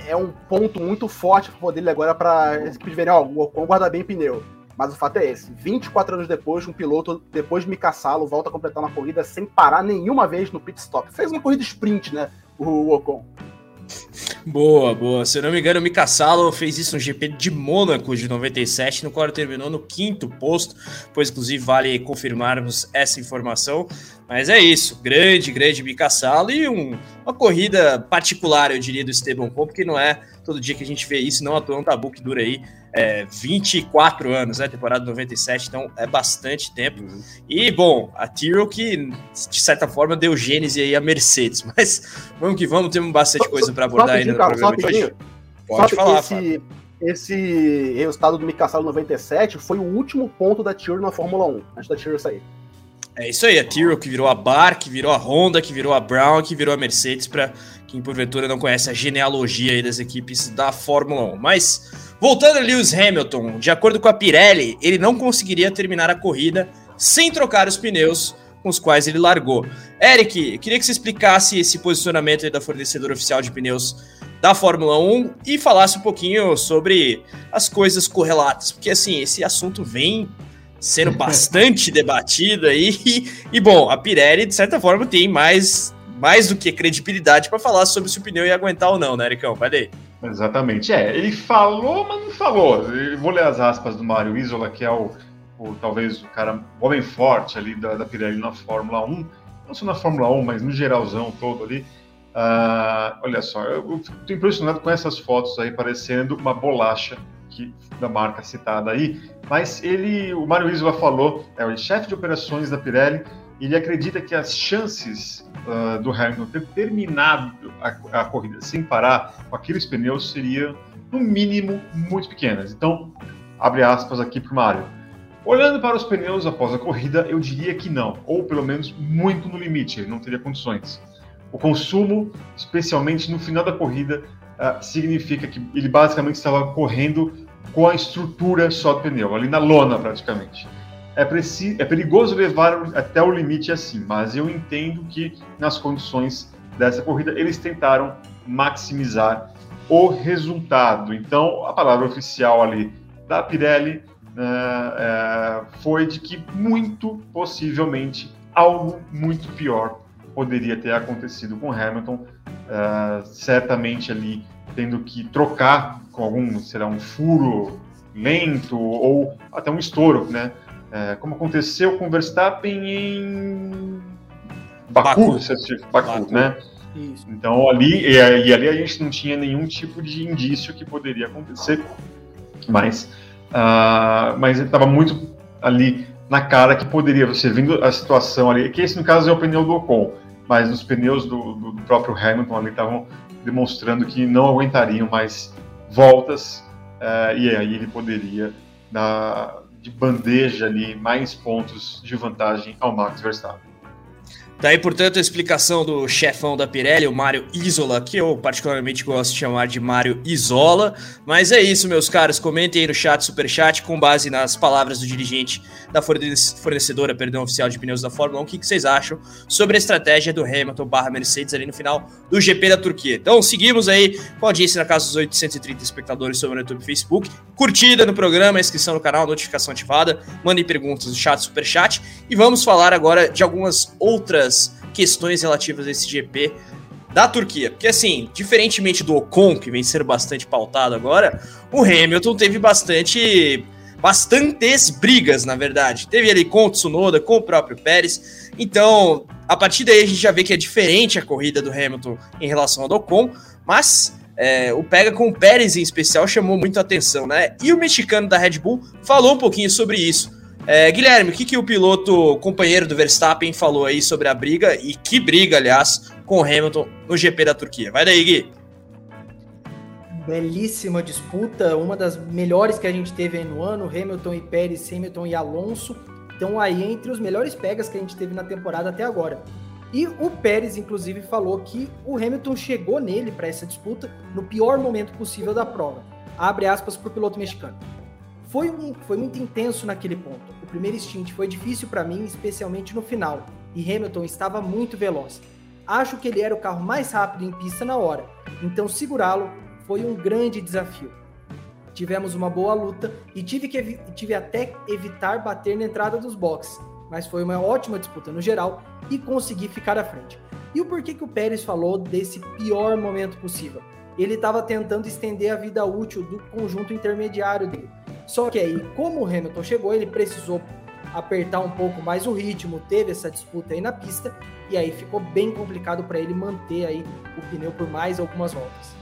É um ponto muito forte para dele agora para esse equipe ver, ó, o Ocon guarda bem pneu. Mas o fato é esse: 24 anos depois, um piloto, depois de Mika Salo, volta a completar uma corrida sem parar nenhuma vez no pit stop. Fez uma corrida sprint, né? O Ocon. Boa, boa. Se eu não me engano, o Mika Salo fez isso no GP de Mônaco de 97, no qual ele terminou no quinto posto, pois inclusive vale confirmarmos essa informação. Mas é isso, grande, grande Mika Salo e um, uma corrida particular, eu diria, do Esteban Ocon, porque não é todo dia que a gente vê isso, não atuando um tabu que dura aí é, 24 anos, né? Temporada 97, então é bastante tempo. Uhum. E, bom, a Tyrrell que, de certa forma, deu gênese aí a Mercedes. Mas vamos que vamos, temos bastante coisa para abordar ainda no programa de hoje. Pode falar, esse, esse resultado do Mika 97 foi o último ponto da Tyrrell na Fórmula 1, antes da Tyrrell sair. É isso aí, a Tyrrell que virou a Bar, que virou a Honda, que virou a Brown, que virou a Mercedes, para quem porventura não conhece a genealogia aí das equipes da Fórmula 1. Mas Voltando a Lewis Hamilton, de acordo com a Pirelli, ele não conseguiria terminar a corrida sem trocar os pneus com os quais ele largou. Eric, queria que você explicasse esse posicionamento da fornecedora oficial de pneus da Fórmula 1 e falasse um pouquinho sobre as coisas correlatas, porque assim, esse assunto vem sendo bastante debatido aí e, bom, a Pirelli de certa forma tem mais mais do que credibilidade para falar sobre se o pneu ia aguentar ou não, né, Ericão? Vai. Exatamente. É, ele falou, mas não falou. Eu vou ler as aspas do Mário Isola, que é o, o talvez o cara, o homem forte ali da, da Pirelli na Fórmula 1. Não só na Fórmula 1, mas no geralzão todo ali. Uh, olha só, eu estou impressionado com essas fotos aí, parecendo uma bolacha que, da marca citada aí. Mas ele, o Mário Isola falou, é o chefe de operações da Pirelli, ele acredita que as chances uh, do Hamilton ter terminado a, a, corrida sem parar com aqueles pneus seria, no mínimo, muito pequenas. Então, abre aspas aqui para o Mário. Olhando para os pneus após a corrida, eu diria que não, ou pelo menos muito no limite, ele não teria condições. O consumo, especialmente no final da corrida, uh, significa que ele basicamente estava correndo com a estrutura só do pneu, ali na lona praticamente é, preciso, é perigoso levar até o limite assim, mas eu entendo que nas condições dessa corrida eles tentaram maximizar o resultado. Então, a palavra oficial ali da Pirelli é, é, foi de que muito possivelmente algo muito pior poderia ter acontecido com Hamilton, é, certamente ali tendo que trocar com algum, será um furo lento ou até um estouro, né? é, como aconteceu com o Verstappen em Baku, Baku, Baku, Baku. né? Isso. Então ali e, e, ali a gente não tinha nenhum tipo de indício que poderia acontecer, mas uh, mas estava muito ali na cara que poderia você vendo a situação ali, que esse no caso é o pneu do Ocon, mas os pneus do, do, do próprio Hamilton ali estavam demonstrando que não aguentariam mais voltas uh, e aí ele poderia dar de bandeja ali mais pontos de vantagem ao Max Verstappen. Daí, portanto, a explicação do chefão da Pirelli, o Mário Isola, que eu particularmente gosto de chamar de Mário Isola. Mas é isso, meus caros. Comentem aí no chat, super chat, com base nas palavras do dirigente da fornecedora, perdão, oficial de pneus da Fórmula 1, o que, vocês acham sobre a estratégia do Hamilton barra Mercedes ali no final do GP da Turquia. Então, seguimos aí com a audiência na casa dos 830 espectadores sobre o YouTube e Facebook. Curtida no programa, inscrição no canal, notificação ativada. Mandem perguntas no chat, super chat. E vamos falar agora de algumas outras outras questões relativas a esse GP da Turquia. Porque, assim, diferentemente do Ocon, que vem sendo bastante pautado agora, o Hamilton teve bastante. bastantes brigas, na verdade. Teve ali com o Tsunoda, com o próprio Pérez. Então, a partir daí a gente já vê que é diferente a corrida do Hamilton em relação ao do Ocon, mas é, o pega com o Pérez em especial chamou muito atenção, né? E o mexicano da Red Bull falou um pouquinho sobre isso. É, Guilherme, o que, que o piloto companheiro do Verstappen falou aí sobre a briga, e que briga, aliás, com o Hamilton no GP da Turquia? Vai daí, Gui. Belíssima disputa, uma das melhores que a gente teve aí no ano, Hamilton e Pérez, Hamilton e Alonso, estão aí entre os melhores pegas que a gente teve na temporada até agora. E o Pérez, inclusive, falou que o Hamilton chegou nele para essa disputa no pior momento possível da prova. Abre aspas para o piloto mexicano. Foi, um, foi muito intenso naquele ponto. O primeiro stint foi difícil para mim, especialmente no final, e Hamilton estava muito veloz. Acho que ele era o carro mais rápido em pista na hora, então segurá-lo foi um grande desafio. Tivemos uma boa luta e tive, que, tive até evitar bater na entrada dos boxes, mas foi uma ótima disputa no geral e consegui ficar à frente. E o porquê que o Pérez falou desse pior momento possível? Ele estava tentando estender a vida útil do conjunto intermediário dele. Só que aí, como o Hamilton chegou, ele precisou apertar um pouco mais o ritmo, teve essa disputa aí na pista, e aí ficou bem complicado para ele manter aí o pneu por mais algumas voltas.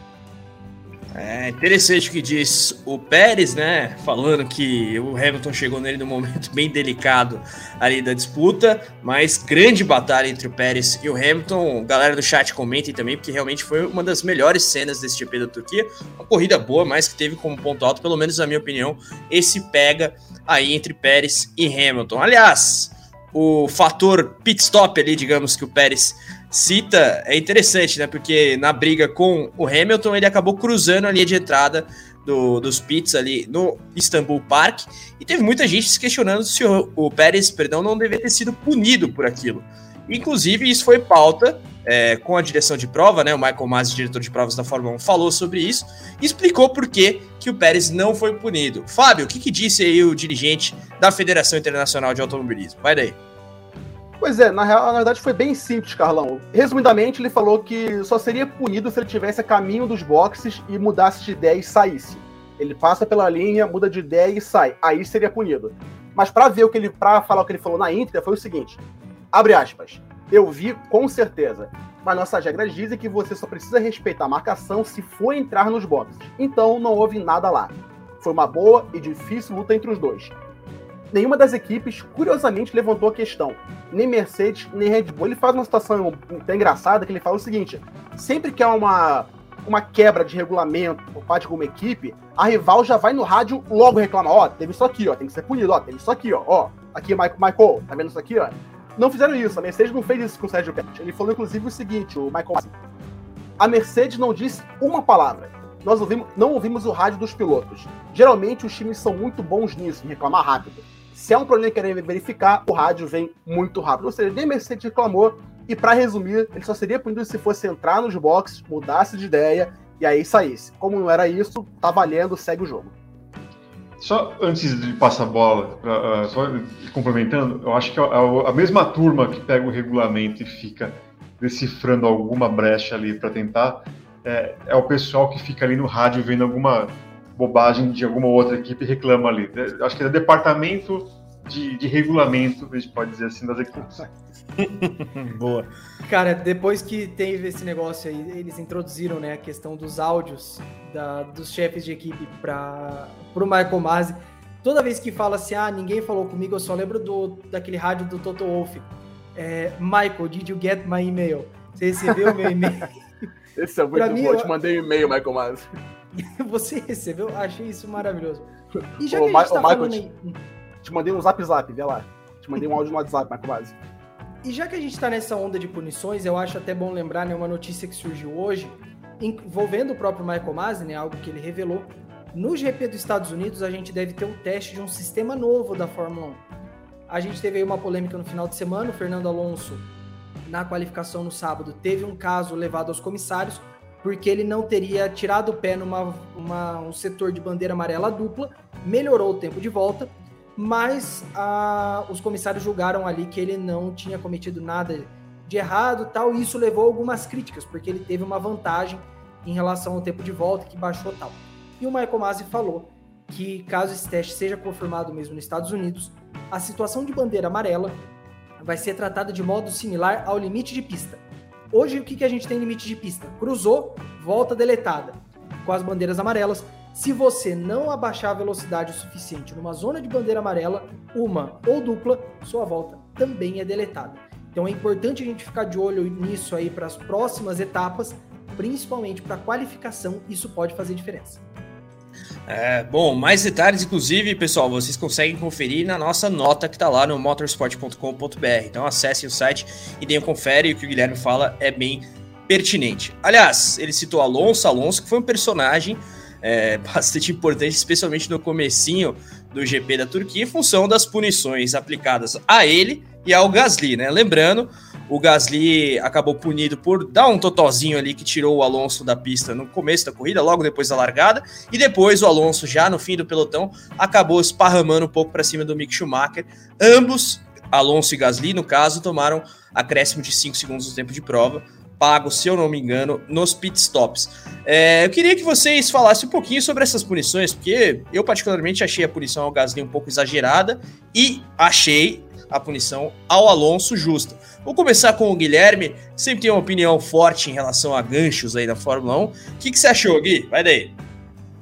É interessante o que diz o Pérez, né? Falando que o Hamilton chegou nele num momento bem delicado ali da disputa, mas grande batalha entre o Pérez e o Hamilton. Galera do chat comentem também, porque realmente foi uma das melhores cenas desse GP da Turquia. Uma corrida boa, mas que teve como ponto alto, pelo menos na minha opinião, esse pega aí entre Pérez e Hamilton. Aliás, o fator pit stop ali, digamos que o Pérez cita é interessante, né? Porque na briga com o Hamilton, ele acabou cruzando a linha de entrada do, dos pits ali no Istanbul Park e teve muita gente se questionando se o, o Pérez, perdão, não deveria ter sido punido por aquilo. Inclusive, isso foi pauta é, com a direção de prova, né? O Michael Masi, diretor de provas da Fórmula 1, falou sobre isso e explicou por que, que o Pérez não foi punido. Fábio, o que, que disse aí o dirigente da Federação Internacional de Automobilismo? Vai daí. Pois é, na, real, na verdade foi bem simples, Carlão. Resumidamente, ele falou que só seria punido se ele tivesse a caminho dos boxes e mudasse de ideia e saísse. Ele passa pela linha, muda de ideia e sai. Aí seria punido. Mas para ver o que ele, para falar o que ele falou na íntegra, foi o seguinte: abre aspas. Eu vi com certeza, mas nossas regras dizem que você só precisa respeitar a marcação se for entrar nos boxes. Então não houve nada lá. Foi uma boa e difícil luta entre os dois nenhuma das equipes, curiosamente, levantou a questão. Nem Mercedes, nem Red Bull. Ele faz uma situação até engraçada que ele fala o seguinte: sempre que há uma, uma quebra de regulamento por parte de alguma equipe, a rival já vai no rádio logo reclamar: ó, oh, teve isso aqui, ó, tem que ser punido, ó, teve isso aqui, ó, ó, aqui, Michael, tá vendo isso aqui, ó? Não fizeram isso, a Mercedes não fez isso com o Sérgio Pérez. Ele falou, inclusive, o seguinte: o Michael. A Mercedes não disse uma palavra. Nós ouvimos, não ouvimos o rádio dos pilotos. Geralmente os times são muito bons nisso, em reclamar rápido. Se é um problema que querem verificar, o rádio vem muito rápido. Ou seja, nem Mercedes reclamou. E para resumir, ele só seria punido se fosse entrar nos boxes, mudasse de ideia e aí saísse. Como não era isso, tá valendo, segue o jogo. Só antes de passar a bola, pra, uh, só complementando, eu acho que a, a, a, mesma turma que pega o regulamento e fica decifrando alguma brecha ali para tentar, é, é, o pessoal que fica ali no rádio vendo alguma bobagem de alguma outra equipe reclama ali. Acho que é departamento de, de regulamento, a gente pode dizer assim, das equipes. Boa. Cara, depois que teve esse negócio aí, eles introduziram né, a questão dos áudios da, dos chefes de equipe para o Michael Masi. Toda vez que fala assim, ah, ninguém falou comigo, eu só lembro do, daquele rádio do Toto Wolff. É, Michael, did you get my email? Você recebeu meu e-mail? Esse é muito pra bom. Mim, eu te mandei um e-mail, Michael Masi. Você recebeu? Achei isso maravilhoso. E já Ô, que a gente tá Michael, te, aí... te mandei um zap zap, vê lá. Te mandei um áudio no WhatsApp, Michael Masi. E já que a gente está nessa onda de punições, eu acho até bom lembrar né, uma notícia que surgiu hoje, envolvendo o próprio Michael Masi, né, algo que ele revelou. No GP dos Estados Unidos, a gente deve ter um teste de um sistema novo da Fórmula 1. A gente teve aí uma polêmica no final de semana, o Fernando Alonso, na qualificação no sábado, teve um caso levado aos comissários, porque ele não teria tirado o pé numa uma, um setor de bandeira amarela dupla, melhorou o tempo de volta, mas ah, os comissários julgaram ali que ele não tinha cometido nada de errado tal, e isso levou algumas críticas, porque ele teve uma vantagem em relação ao tempo de volta que baixou tal. E o Michael Masi falou que caso esse teste seja confirmado mesmo nos Estados Unidos, a situação de bandeira amarela vai ser tratada de modo similar ao limite de pista. Hoje, o que, que a gente tem limite de pista? Cruzou, volta deletada. Com as bandeiras amarelas, se você não abaixar a velocidade o suficiente numa zona de bandeira amarela, uma ou dupla, sua volta também é deletada. Então é importante a gente ficar de olho nisso aí para as próximas etapas, principalmente para qualificação, isso pode fazer diferença. É, bom, mais detalhes, inclusive, pessoal, vocês conseguem conferir na nossa nota que está lá no motorsport.com.br. Então acessem o site e deem um confere, e o que o Guilherme fala é bem pertinente. Aliás, ele citou Alonso, Alonso, que foi um personagem é, bastante importante, especialmente no comecinho do GP da Turquia, em função das punições aplicadas a ele e ao Gasly, né? Lembrando, o Gasly acabou punido por dar um totozinho ali que tirou o Alonso da pista no começo da corrida, logo depois da largada, e depois o Alonso, já no fim do pelotão, acabou esparramando um pouco para cima do Mick Schumacher. Ambos, Alonso e Gasly, no caso, tomaram acréscimo de 5 segundos no tempo de prova pago, se eu não me engano, nos pitstops. É, eu queria que vocês falassem um pouquinho sobre essas punições, porque eu particularmente achei a punição ao Gasly um pouco exagerada e achei a punição ao Alonso justa. Vou começar com o Guilherme, que sempre tem uma opinião forte em relação a ganchos aí na Fórmula 1. O que, que você achou, Gui? Vai daí.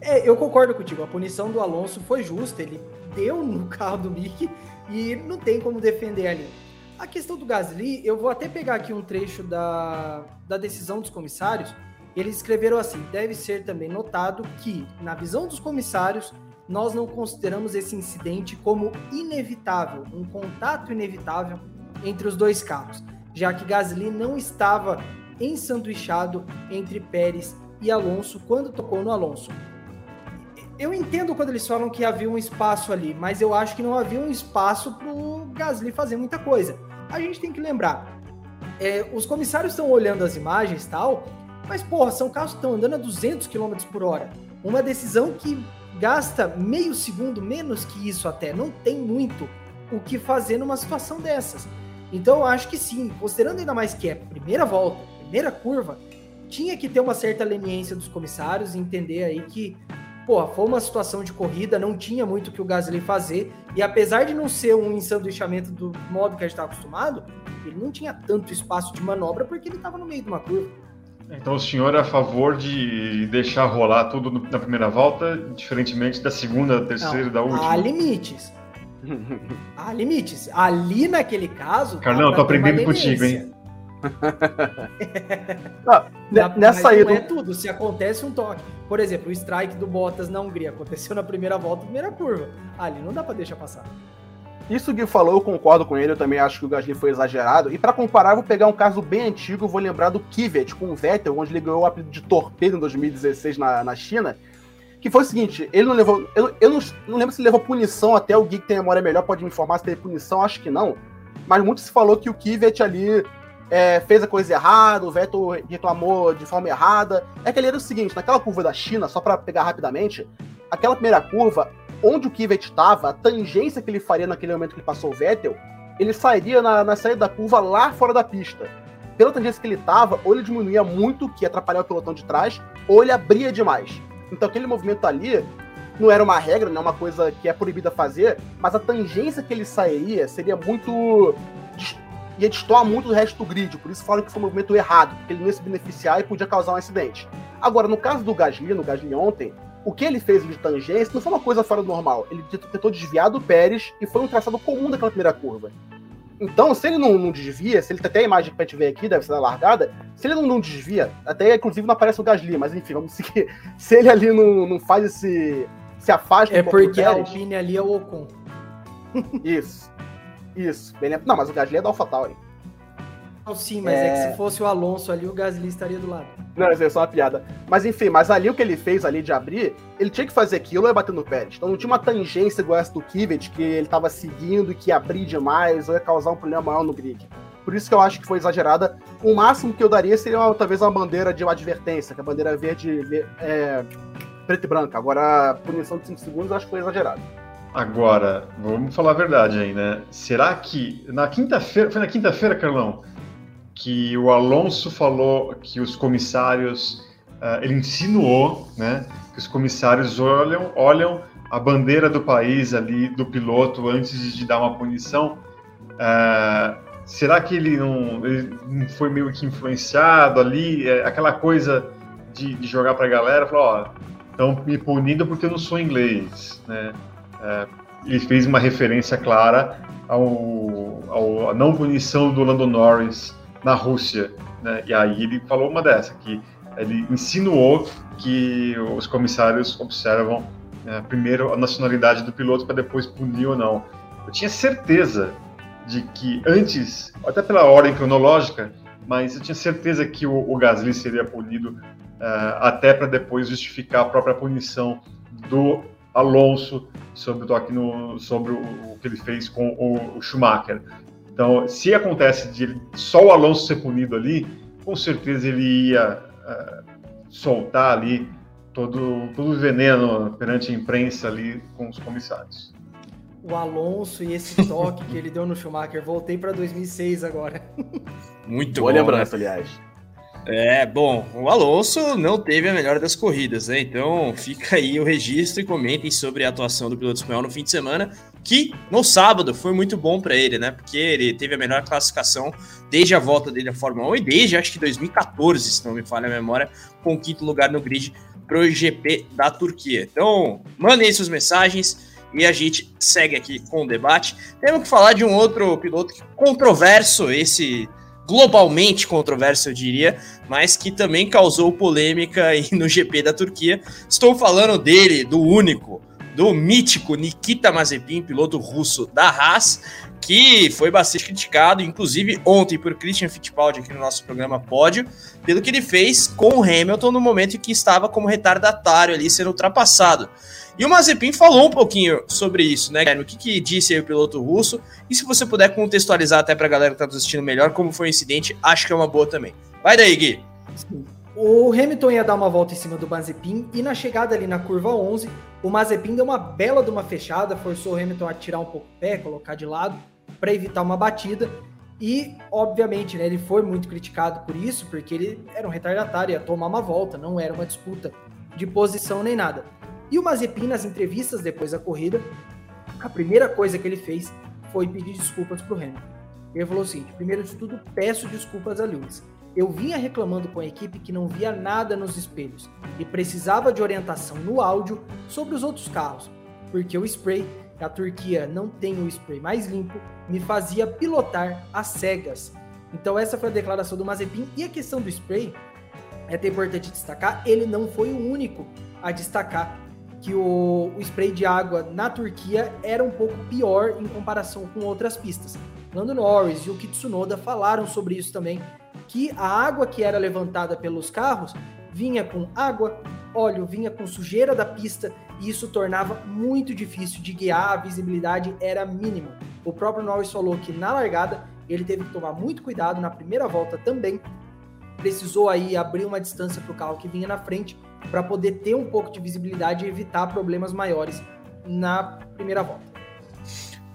É, eu concordo contigo, a punição do Alonso foi justa, ele deu no carro do Mick e não tem como defender ali. A questão do Gasly, eu vou até pegar aqui um trecho da, da decisão dos comissários. Eles escreveram assim: deve ser também notado que, na visão dos comissários, nós não consideramos esse incidente como inevitável, um contato inevitável entre os dois carros, já que Gasly não estava ensanduichado entre Pérez e Alonso quando tocou no Alonso. Eu entendo quando eles falam que havia um espaço ali, mas eu acho que não havia um espaço para Gasly fazer muita coisa a gente tem que lembrar, é, os comissários estão olhando as imagens tal, mas, porra, são carros que estão andando a 200 km por hora. Uma decisão que gasta meio segundo, menos que isso até. Não tem muito o que fazer numa situação dessas. Então, eu acho que sim, considerando ainda mais que é primeira volta, primeira curva, tinha que ter uma certa leniência dos comissários e entender aí que pô, foi uma situação de corrida, não tinha muito o que o Gasly fazer, e apesar de não ser um ensanduichamento do modo que a gente está acostumado, ele não tinha tanto espaço de manobra porque ele estava no meio de uma curva. Então o senhor é a favor de deixar rolar tudo na primeira volta, diferentemente da segunda, da terceira, não, da última? Há limites. há limites. Ali naquele caso. Carlão, eu tô aprendendo contigo, hein? não, nessa aí. Não é tudo. Se acontece um toque. Por exemplo, o strike do Bottas na Hungria aconteceu na primeira volta, primeira curva. Ali não dá para deixar passar. Isso que falou, eu concordo com ele, eu também acho que o Gasly foi exagerado. E para comparar, eu vou pegar um caso bem antigo, vou lembrar do Kivet com o Vettel, onde ele ganhou o apelido de torpedo em 2016 na, na China. Que foi o seguinte, ele não levou. Eu, eu não, não, lembro se ele levou punição, até o Gui que tem memória melhor pode me informar se teve punição, acho que não. Mas muito se falou que o Kivet ali é, fez a coisa errada, o Vettel reclamou de forma errada. É que ele era o seguinte, naquela curva da China, só para pegar rapidamente, aquela primeira curva, onde o Kivet estava, a tangência que ele faria naquele momento que ele passou o Vettel, ele sairia na, na saída da curva lá fora da pista. Pela tangência que ele estava, ou ele diminuía muito, que ia atrapalhar o pelotão de trás, ou ele abria demais. Então aquele movimento ali não era uma regra, não é uma coisa que é proibida fazer, mas a tangência que ele sairia seria muito. Ia destoar muito do resto do grid, por isso falam que foi um movimento errado, porque ele não ia se beneficiar e podia causar um acidente. Agora, no caso do Gasly, no Gasly ontem, o que ele fez de tangência não foi uma coisa fora do normal. Ele tentou desviar do Pérez e foi um traçado comum daquela primeira curva. Então, se ele não, não desvia, se ele tem até a imagem que a gente vê aqui, deve ser da largada, se ele não, não desvia, até inclusive não aparece o Gasly, mas enfim, vamos seguir. Se ele ali não, não faz esse. se afasta É porque a Alpine ali é o Ocon. Isso. Isso. Bem, não, mas o Gasly é da AlphaTauri. Não, sim, mas é... é... que se fosse o Alonso ali, o Gasly estaria do lado. Não, isso é só uma piada. Mas enfim, mas ali o que ele fez ali de abrir, ele tinha que fazer aquilo e bater no Pérez. Então não tinha uma tangência igual essa do Kivet, que ele tava seguindo e que ia abrir demais ou ia causar um problema maior no grid. Por isso que eu acho que foi exagerada. O máximo que eu daria seria uma, talvez uma bandeira de uma advertência, que a bandeira verde é, preta e branca. Agora, a punição de 5 segundos eu acho que foi exagerado. Agora, vamos falar a verdade aí, né? Será que na quinta-feira, foi na quinta-feira, Carlão, que o Alonso falou que os comissários, uh, ele insinuou, né, que os comissários olham, olham a bandeira do país ali, do piloto, antes de dar uma punição. Uh, será que ele não, ele não, foi meio que influenciado ali? É, aquela coisa de, de jogar para a galera, falar, ó, estão me punindo porque eu não sou inglês, né? Uh, ele fez uma referência clara ao, ao, à não punição do Lando Norris na Rússia. Né? E aí ele falou uma dessa, que ele insinuou que os comissários observam né, primeiro a nacionalidade do piloto para depois punir ou não. Eu tinha certeza de que antes, até pela ordem cronológica, mas eu tinha certeza que o, o Gasly seria punido uh, até para depois justificar a própria punição do Alonso sobre o toque no, sobre o, o que ele fez com o, o Schumacher. Então, se acontece de só o Alonso ser punido ali, com certeza ele ia uh, soltar ali todo, todo o veneno perante a imprensa ali com os comissários. O Alonso e esse toque que ele deu no Schumacher, voltei para 2006 agora. Muito Boa bom, lembrança, né? aliás. É, bom, o Alonso não teve a melhor das corridas, né? Então fica aí o registro e comentem sobre a atuação do piloto espanhol no fim de semana, que no sábado foi muito bom para ele, né? Porque ele teve a melhor classificação desde a volta dele à Fórmula 1 e desde acho que 2014, se não me falha a memória, com o quinto lugar no grid pro GP da Turquia. Então, mandem suas mensagens e a gente segue aqui com o debate. Temos que falar de um outro piloto controverso, esse globalmente controverso, eu diria, mas que também causou polêmica no GP da Turquia. Estou falando dele, do único, do mítico Nikita Mazepin, piloto russo da Haas, que foi bastante criticado, inclusive ontem por Christian Fittipaldi aqui no nosso programa Pódio, pelo que ele fez com o Hamilton no momento em que estava como retardatário ali sendo ultrapassado. E o Mazepin falou um pouquinho sobre isso, né, Guilherme? O que, que disse aí o piloto russo? E se você puder contextualizar até para a galera que está assistindo melhor como foi o incidente, acho que é uma boa também. Vai daí, Gui. O Hamilton ia dar uma volta em cima do Mazepin e na chegada ali na curva 11, o Mazepin deu uma bela de uma fechada, forçou o Hamilton a tirar um pouco o pé, colocar de lado para evitar uma batida. E, obviamente, né, ele foi muito criticado por isso, porque ele era um retardatário, ia tomar uma volta, não era uma disputa de posição nem nada. E o Mazepin, nas entrevistas depois da corrida, a primeira coisa que ele fez foi pedir desculpas para o Hamilton. Ele falou o seguinte: primeiro de tudo, peço desculpas a Lewis. Eu vinha reclamando com a equipe que não via nada nos espelhos e precisava de orientação no áudio sobre os outros carros, porque o spray, a Turquia não tem o spray mais limpo, me fazia pilotar às cegas. Então essa foi a declaração do Mazepin. E a questão do spray, é até importante destacar, ele não foi o único a destacar que o, o, spray de água na Turquia era um pouco pior em comparação com outras pistas. Lando Norris e o Kitsunoda falaram sobre isso também, que a água que era levantada pelos carros vinha com água, óleo, vinha com sujeira da pista e isso tornava muito difícil de guiar, a visibilidade era mínima. O próprio Norris falou que na largada ele teve que tomar muito cuidado na primeira volta também, precisou aí abrir uma distância para o carro que vinha na frente para poder ter um pouco de visibilidade e evitar problemas maiores na primeira volta.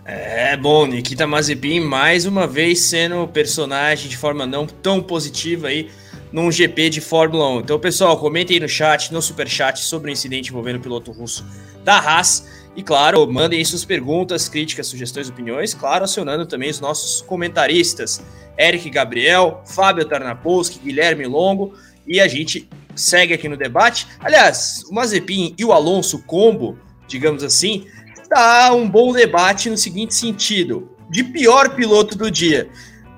É bom, Nikita Mazepin mais uma vez sendo personagem de forma não tão positiva aí num GP de Fórmula 1. Então, pessoal, comentem aí no chat, no super chat, sobre o incidente envolvendo o piloto russo da Haas. E claro, mandem aí suas perguntas, críticas, sugestões, opiniões, claro, acionando também os nossos comentaristas, Eric Gabriel, Fábio Tarnapolski, Guilherme Longo, e a gente segue aqui no debate. Aliás, o Mazepin e o Alonso combo, digamos assim, dá um bom debate no seguinte sentido: de pior piloto do dia.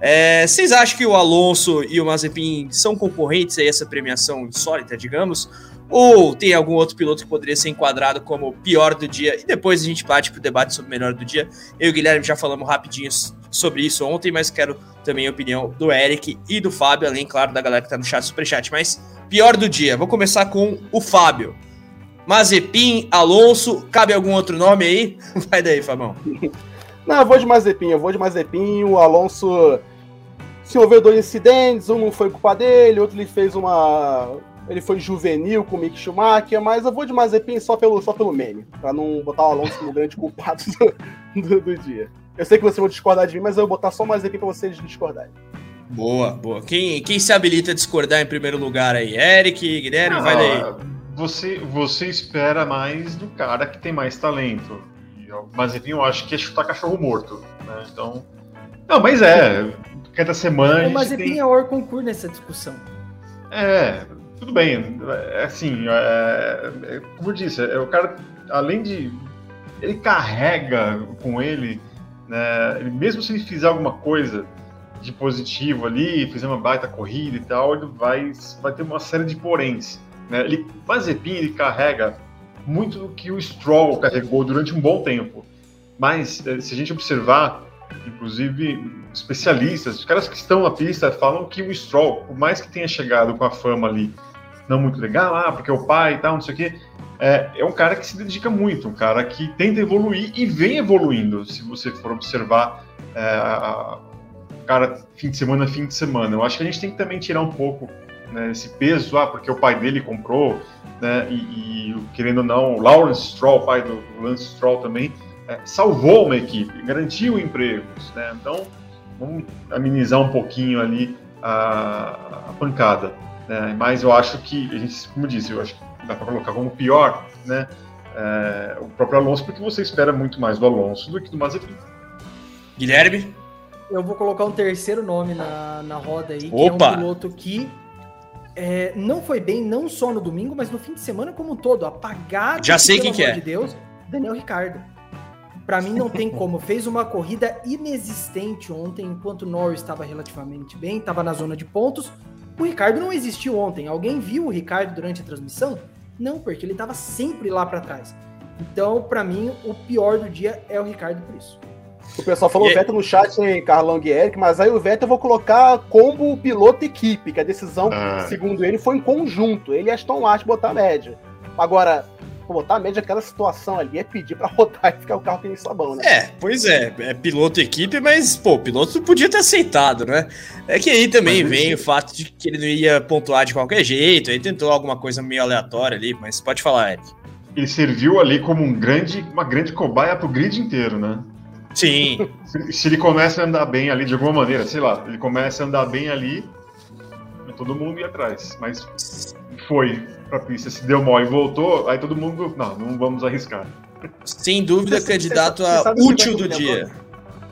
É, vocês acham que o Alonso e o Mazepin são concorrentes a essa premiação insólita, digamos? Ou tem algum outro piloto que poderia ser enquadrado como pior do dia? E depois a gente bate para o debate sobre o melhor do dia. Eu e o Guilherme já falamos rapidinho sobre isso ontem, mas quero também a opinião do Eric e do Fábio, além, claro, da galera que está no chat superchat. Mas pior do dia, vou começar com o Fábio. Mazepin, Alonso, cabe algum outro nome aí? Vai daí, Fabão. Não, eu vou de Mazepin, eu vou de Mazepin. O Alonso se houver dois incidentes, um não foi culpa dele, outro ele fez uma ele foi juvenil com o Mick Schumacher, mas eu vou de Mazepin só pelo, só pelo meme, pra não botar o Alonso como grande culpado do, do, do, dia. Eu sei que você vai discordar de mim, mas eu vou botar só o Mazepin pra vocês discordarem. Boa, boa. Quem, quem se habilita a discordar em primeiro lugar aí? Eric, Guilherme, não, vai daí. Você, você espera mais do cara que tem mais talento. O Mazepin eu acho que é chutar cachorro morto, né? Então... Não, mas é. Cada semana. O Mazepin tem... é o concurso nessa discussão. É, tudo bem, é, assim, é, é, como eu disse, é, o cara, além de. Ele carrega com ele, né, ele, mesmo se ele fizer alguma coisa de positivo ali, fizer uma baita corrida e tal, ele vai, vai ter uma série de poréns. Né? Ele, Mazepin, ele carrega muito do que o Stroll carregou durante um bom tempo. Mas, é, se a gente observar, inclusive especialistas, os caras que estão na pista falam que o Stroll, por mais que tenha chegado com a fama ali não muito legal, ah, porque é o pai e tal, não sei o quê. É, é um cara que se dedica muito, um cara que tenta evoluir e vem evoluindo, se você for observar é, a, cara fim de semana fim de semana. Eu acho que a gente tem que também tirar um pouco né, esse peso, ah, porque o pai dele comprou, né, e, e querendo ou não, o Lawrence Stroll, pai do, Lance Stroll também, é, salvou uma equipe, garantiu empregos, né, então vamos amenizar um pouquinho ali a, a pancada. Né? Mas eu acho que, a gente, como eu disse, eu acho que dá para colocar como pior né? É, o próprio Alonso, porque você espera muito mais do Alonso do que do Mazepin. Guilherme? Eu vou colocar um terceiro nome na, na roda aí, Opa. que é um piloto que é, não foi bem, não só no domingo, mas no fim de semana como um todo. Apagado. Já sei quem que é. de Deus, Daniel Ricardo. Para mim não tem como. Fez uma corrida inexistente ontem, enquanto Norris estava relativamente bem, estava na zona de pontos. O Ricardo não existiu ontem. Alguém viu o Ricardo durante a transmissão? Não, porque ele estava sempre lá para trás. Então, para mim, o pior do dia é o Ricardo por isso. O pessoal falou o Vettel no chat, hein, Carlão Guerre, mas aí o Vettel eu vou colocar como piloto equipe, que a decisão, ah. segundo ele, foi em conjunto. Ele e Aston Martin botar a média. Agora, botar a média aquela situação ali é pedir para rodar e ficar o carro que nem sabão, né? É, pois é, é piloto equipe, mas, pô, o piloto podia ter aceitado, né? É que aí também mas, vem o fato de que ele não ia pontuar de qualquer jeito, aí tentou alguma coisa meio aleatória ali, mas pode falar, Eric. Ele serviu ali como um grande, uma grande cobaia pro grid inteiro, né? Sim. Se, se ele começa a andar bem ali de alguma maneira, sei lá, ele começa a andar bem ali, todo mundo ia atrás. Mas foi pra pista, se deu mal e voltou, aí todo mundo, não, não vamos arriscar. Sem dúvida, você, candidato você, a útil do dia.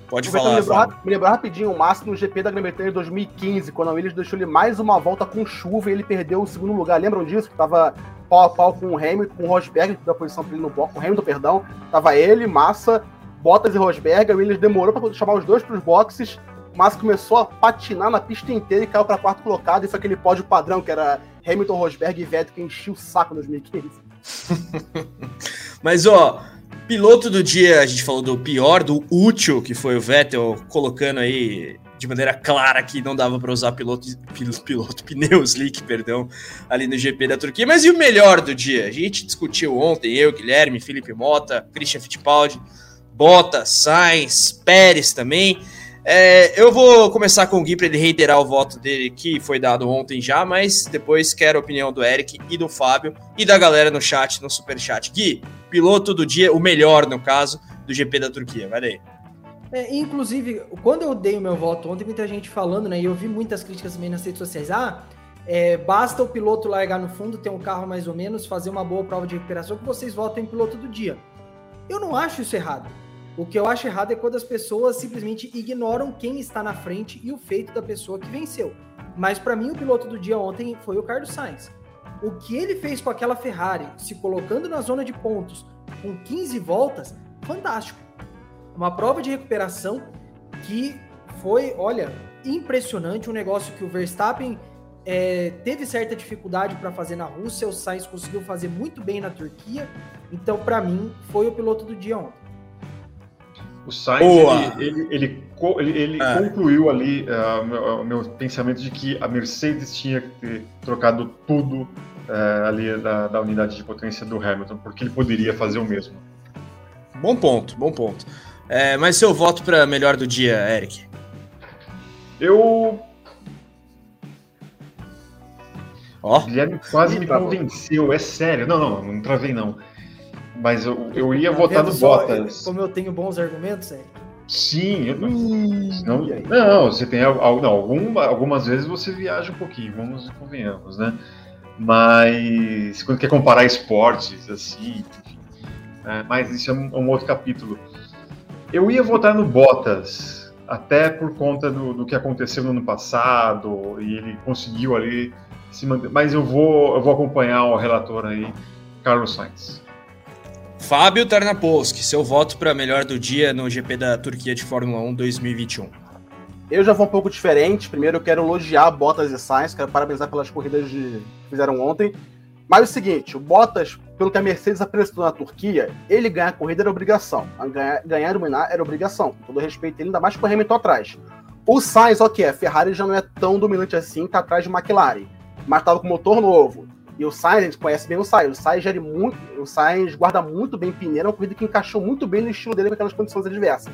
Pode falar. Me lembrou, me lembrou rapidinho o Massa no GP da Grã-Bretanha em 2015, quando a Williams deixou ele mais uma volta com chuva e ele perdeu o segundo lugar. Lembram disso? Que tava pau a pau com o Hamilton, com o Rosberg, que deu a posição pra ele no box, com o Hamilton, perdão. Tava ele, Massa, Bottas e Rosberg. A Williams demorou para chamar os dois pros boxes. O Massa começou a patinar na pista inteira e caiu para quarto colocado. E foi aquele pódio padrão, que era Hamilton, Rosberg e Vettel que enchiu o saco em 2015. Mas, ó, piloto do dia, a gente falou do pior, do útil, que foi o Vettel colocando aí de maneira clara que não dava para usar piloto, piloto, piloto, pneu slick, perdão, ali no GP da Turquia. Mas e o melhor do dia? A gente discutiu ontem, eu, Guilherme, Felipe Mota, Christian Fittipaldi, Bottas, Sainz, Pérez também. É, eu vou começar com o Gui para ele reiterar o voto dele que foi dado ontem já, mas depois quero a opinião do Eric e do Fábio e da galera no chat, no super chat. Gui, piloto do dia, o melhor no caso, do GP da Turquia. Vai daí. É, inclusive, quando eu dei o meu voto ontem, muita gente falando, né? E eu vi muitas críticas também nas redes sociais. Ah, É, basta o piloto largar no fundo, ter um carro mais ou menos, fazer uma boa prova de recuperação que vocês votem piloto do dia. Eu não acho isso errado. O que eu acho errado é quando as pessoas simplesmente ignoram quem está na frente e o feito da pessoa que venceu. Mas para mim o piloto do dia ontem foi o Carlos Sainz. O que ele fez com aquela Ferrari, se colocando na zona de pontos com 15 voltas, fantástico. Uma prova de recuperação que foi, olha, impressionante, um negócio que o Verstappen é, teve certa dificuldade para fazer na Rússia, o Sainz conseguiu fazer muito bem na Turquia, então para mim foi o piloto do dia ontem. O Sainz, ele, ele, ele, ele, ele é. concluiu ali uh, meu, meu, pensamento de que a Mercedes tinha que ter trocado tudo uh, ali da, da, unidade de potência do Hamilton, porque ele poderia fazer o mesmo. Bom ponto, bom ponto. É, mas seu voto para melhor do dia, Eric? Eu. Oh. Guilherme quase me convenceu, é sério. Não, não, não travei não. Mas eu, eu ia tá votar no só, Bottas. Como eu tenho bons argumentos, é? Sim, eu, não, não, você tem não, alguma, algumas vezes você viaja um pouquinho, vamos e convenhamos, né? Mas quando quer comparar esportes, assim, é, mas isso é um, um, outro capítulo. Eu ia votar no Bottas, até por conta do, do que aconteceu no ano passado, e ele conseguiu ali se manter. Mas eu vou, eu vou acompanhar o relator aí, Carlos Sainz. Fábio Tarnapolski, seu voto para melhor do dia no GP da Turquia de Fórmula 1 2021. Eu já vou um pouco diferente. Primeiro eu quero elogiar Bottas e Sainz, quero parabenizar pelas corridas de... que fizeram ontem. Mas é o seguinte, o Bottas, pelo que a Mercedes apresentou na Turquia, ele ganhar a corrida era obrigação. Ganhar, ganhar dominar era obrigação. Com todo respeito, ele ainda mais com o Hamilton atrás. O Sainz, ok, a Ferrari já não é tão dominante assim, tá atrás de McLaren mas estava com motor novo. E o Sainz, a gente conhece bem o Sainz. O Sainz, gere muito, o Sainz guarda muito bem pneu, é uma corrida que encaixou muito bem no estilo dele com aquelas condições adversas.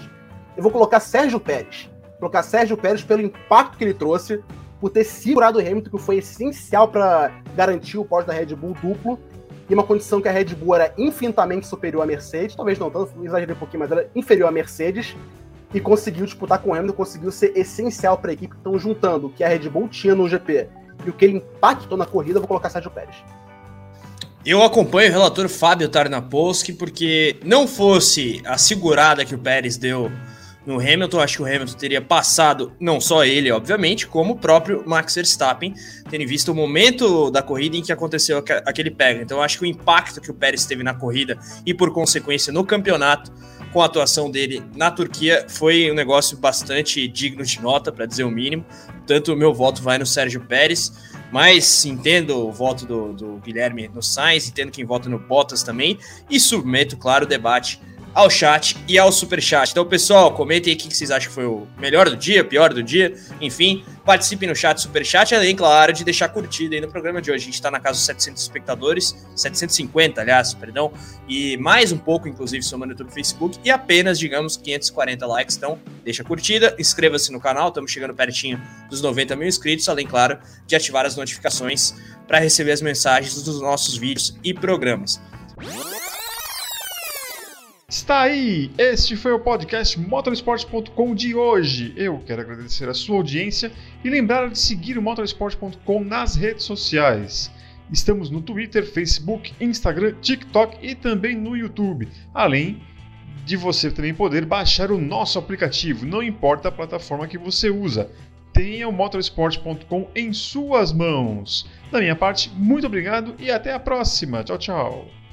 Eu vou colocar Sérgio Pérez. Vou colocar Sérgio Pérez pelo impacto que ele trouxe, por ter segurado o Hamilton, que foi essencial para garantir o pódio da Red Bull duplo, em uma condição que a Red Bull era infinitamente superior à Mercedes, talvez não tanto, exagerei um pouquinho, mas era inferior à Mercedes, e conseguiu disputar com o Hamilton, conseguiu ser essencial para a equipe que estão juntando que a Red Bull tinha no GP e o que ele impactou na corrida, eu vou colocar Sérgio Pérez. Eu acompanho o relator Fábio Tarnapolsky porque não fosse a segurada que o Pérez deu no Hamilton, acho que o Hamilton teria passado, não só ele, obviamente, como o próprio Max Verstappen, tendo visto o momento da corrida em que aconteceu aquele pega. Então, acho que o impacto que o Pérez teve na corrida e, por consequência, no campeonato, com a atuação dele na Turquia, foi um negócio bastante digno de nota, para dizer o mínimo. Portanto, o meu voto vai no Sérgio Pérez, mas entendo o voto do, do Guilherme no Sainz, entendo quem vota no Bottas também, e submeto, claro, o debate ao chat e ao super chat. Então, pessoal, comentem aí o que vocês acham que foi o melhor do dia, pior do dia, enfim, participem no chat, super chat, além, claro, de deixar curtida aí no programa de hoje. A gente está na casa dos 700 espectadores, 750, aliás, perdão, e mais um pouco, inclusive, somando YouTube e Facebook, e apenas, digamos, 540 likes. Então, deixa curtida, inscreva-se no canal, estamos chegando pertinho dos 90 mil inscritos, além, claro, de ativar as notificações para receber as mensagens dos nossos vídeos e programas. Está aí! Este foi o podcast motorsport.com de hoje. Eu quero agradecer a sua audiência e lembrar de seguir o motorsport.com nas redes sociais. Estamos no Twitter, Facebook, Instagram, TikTok e também no YouTube. Além de você também poder baixar o nosso aplicativo, não importa a plataforma que você usa. Tenha o motorsport.com em suas mãos. Da minha parte, muito obrigado e até a próxima. Tchau, tchau.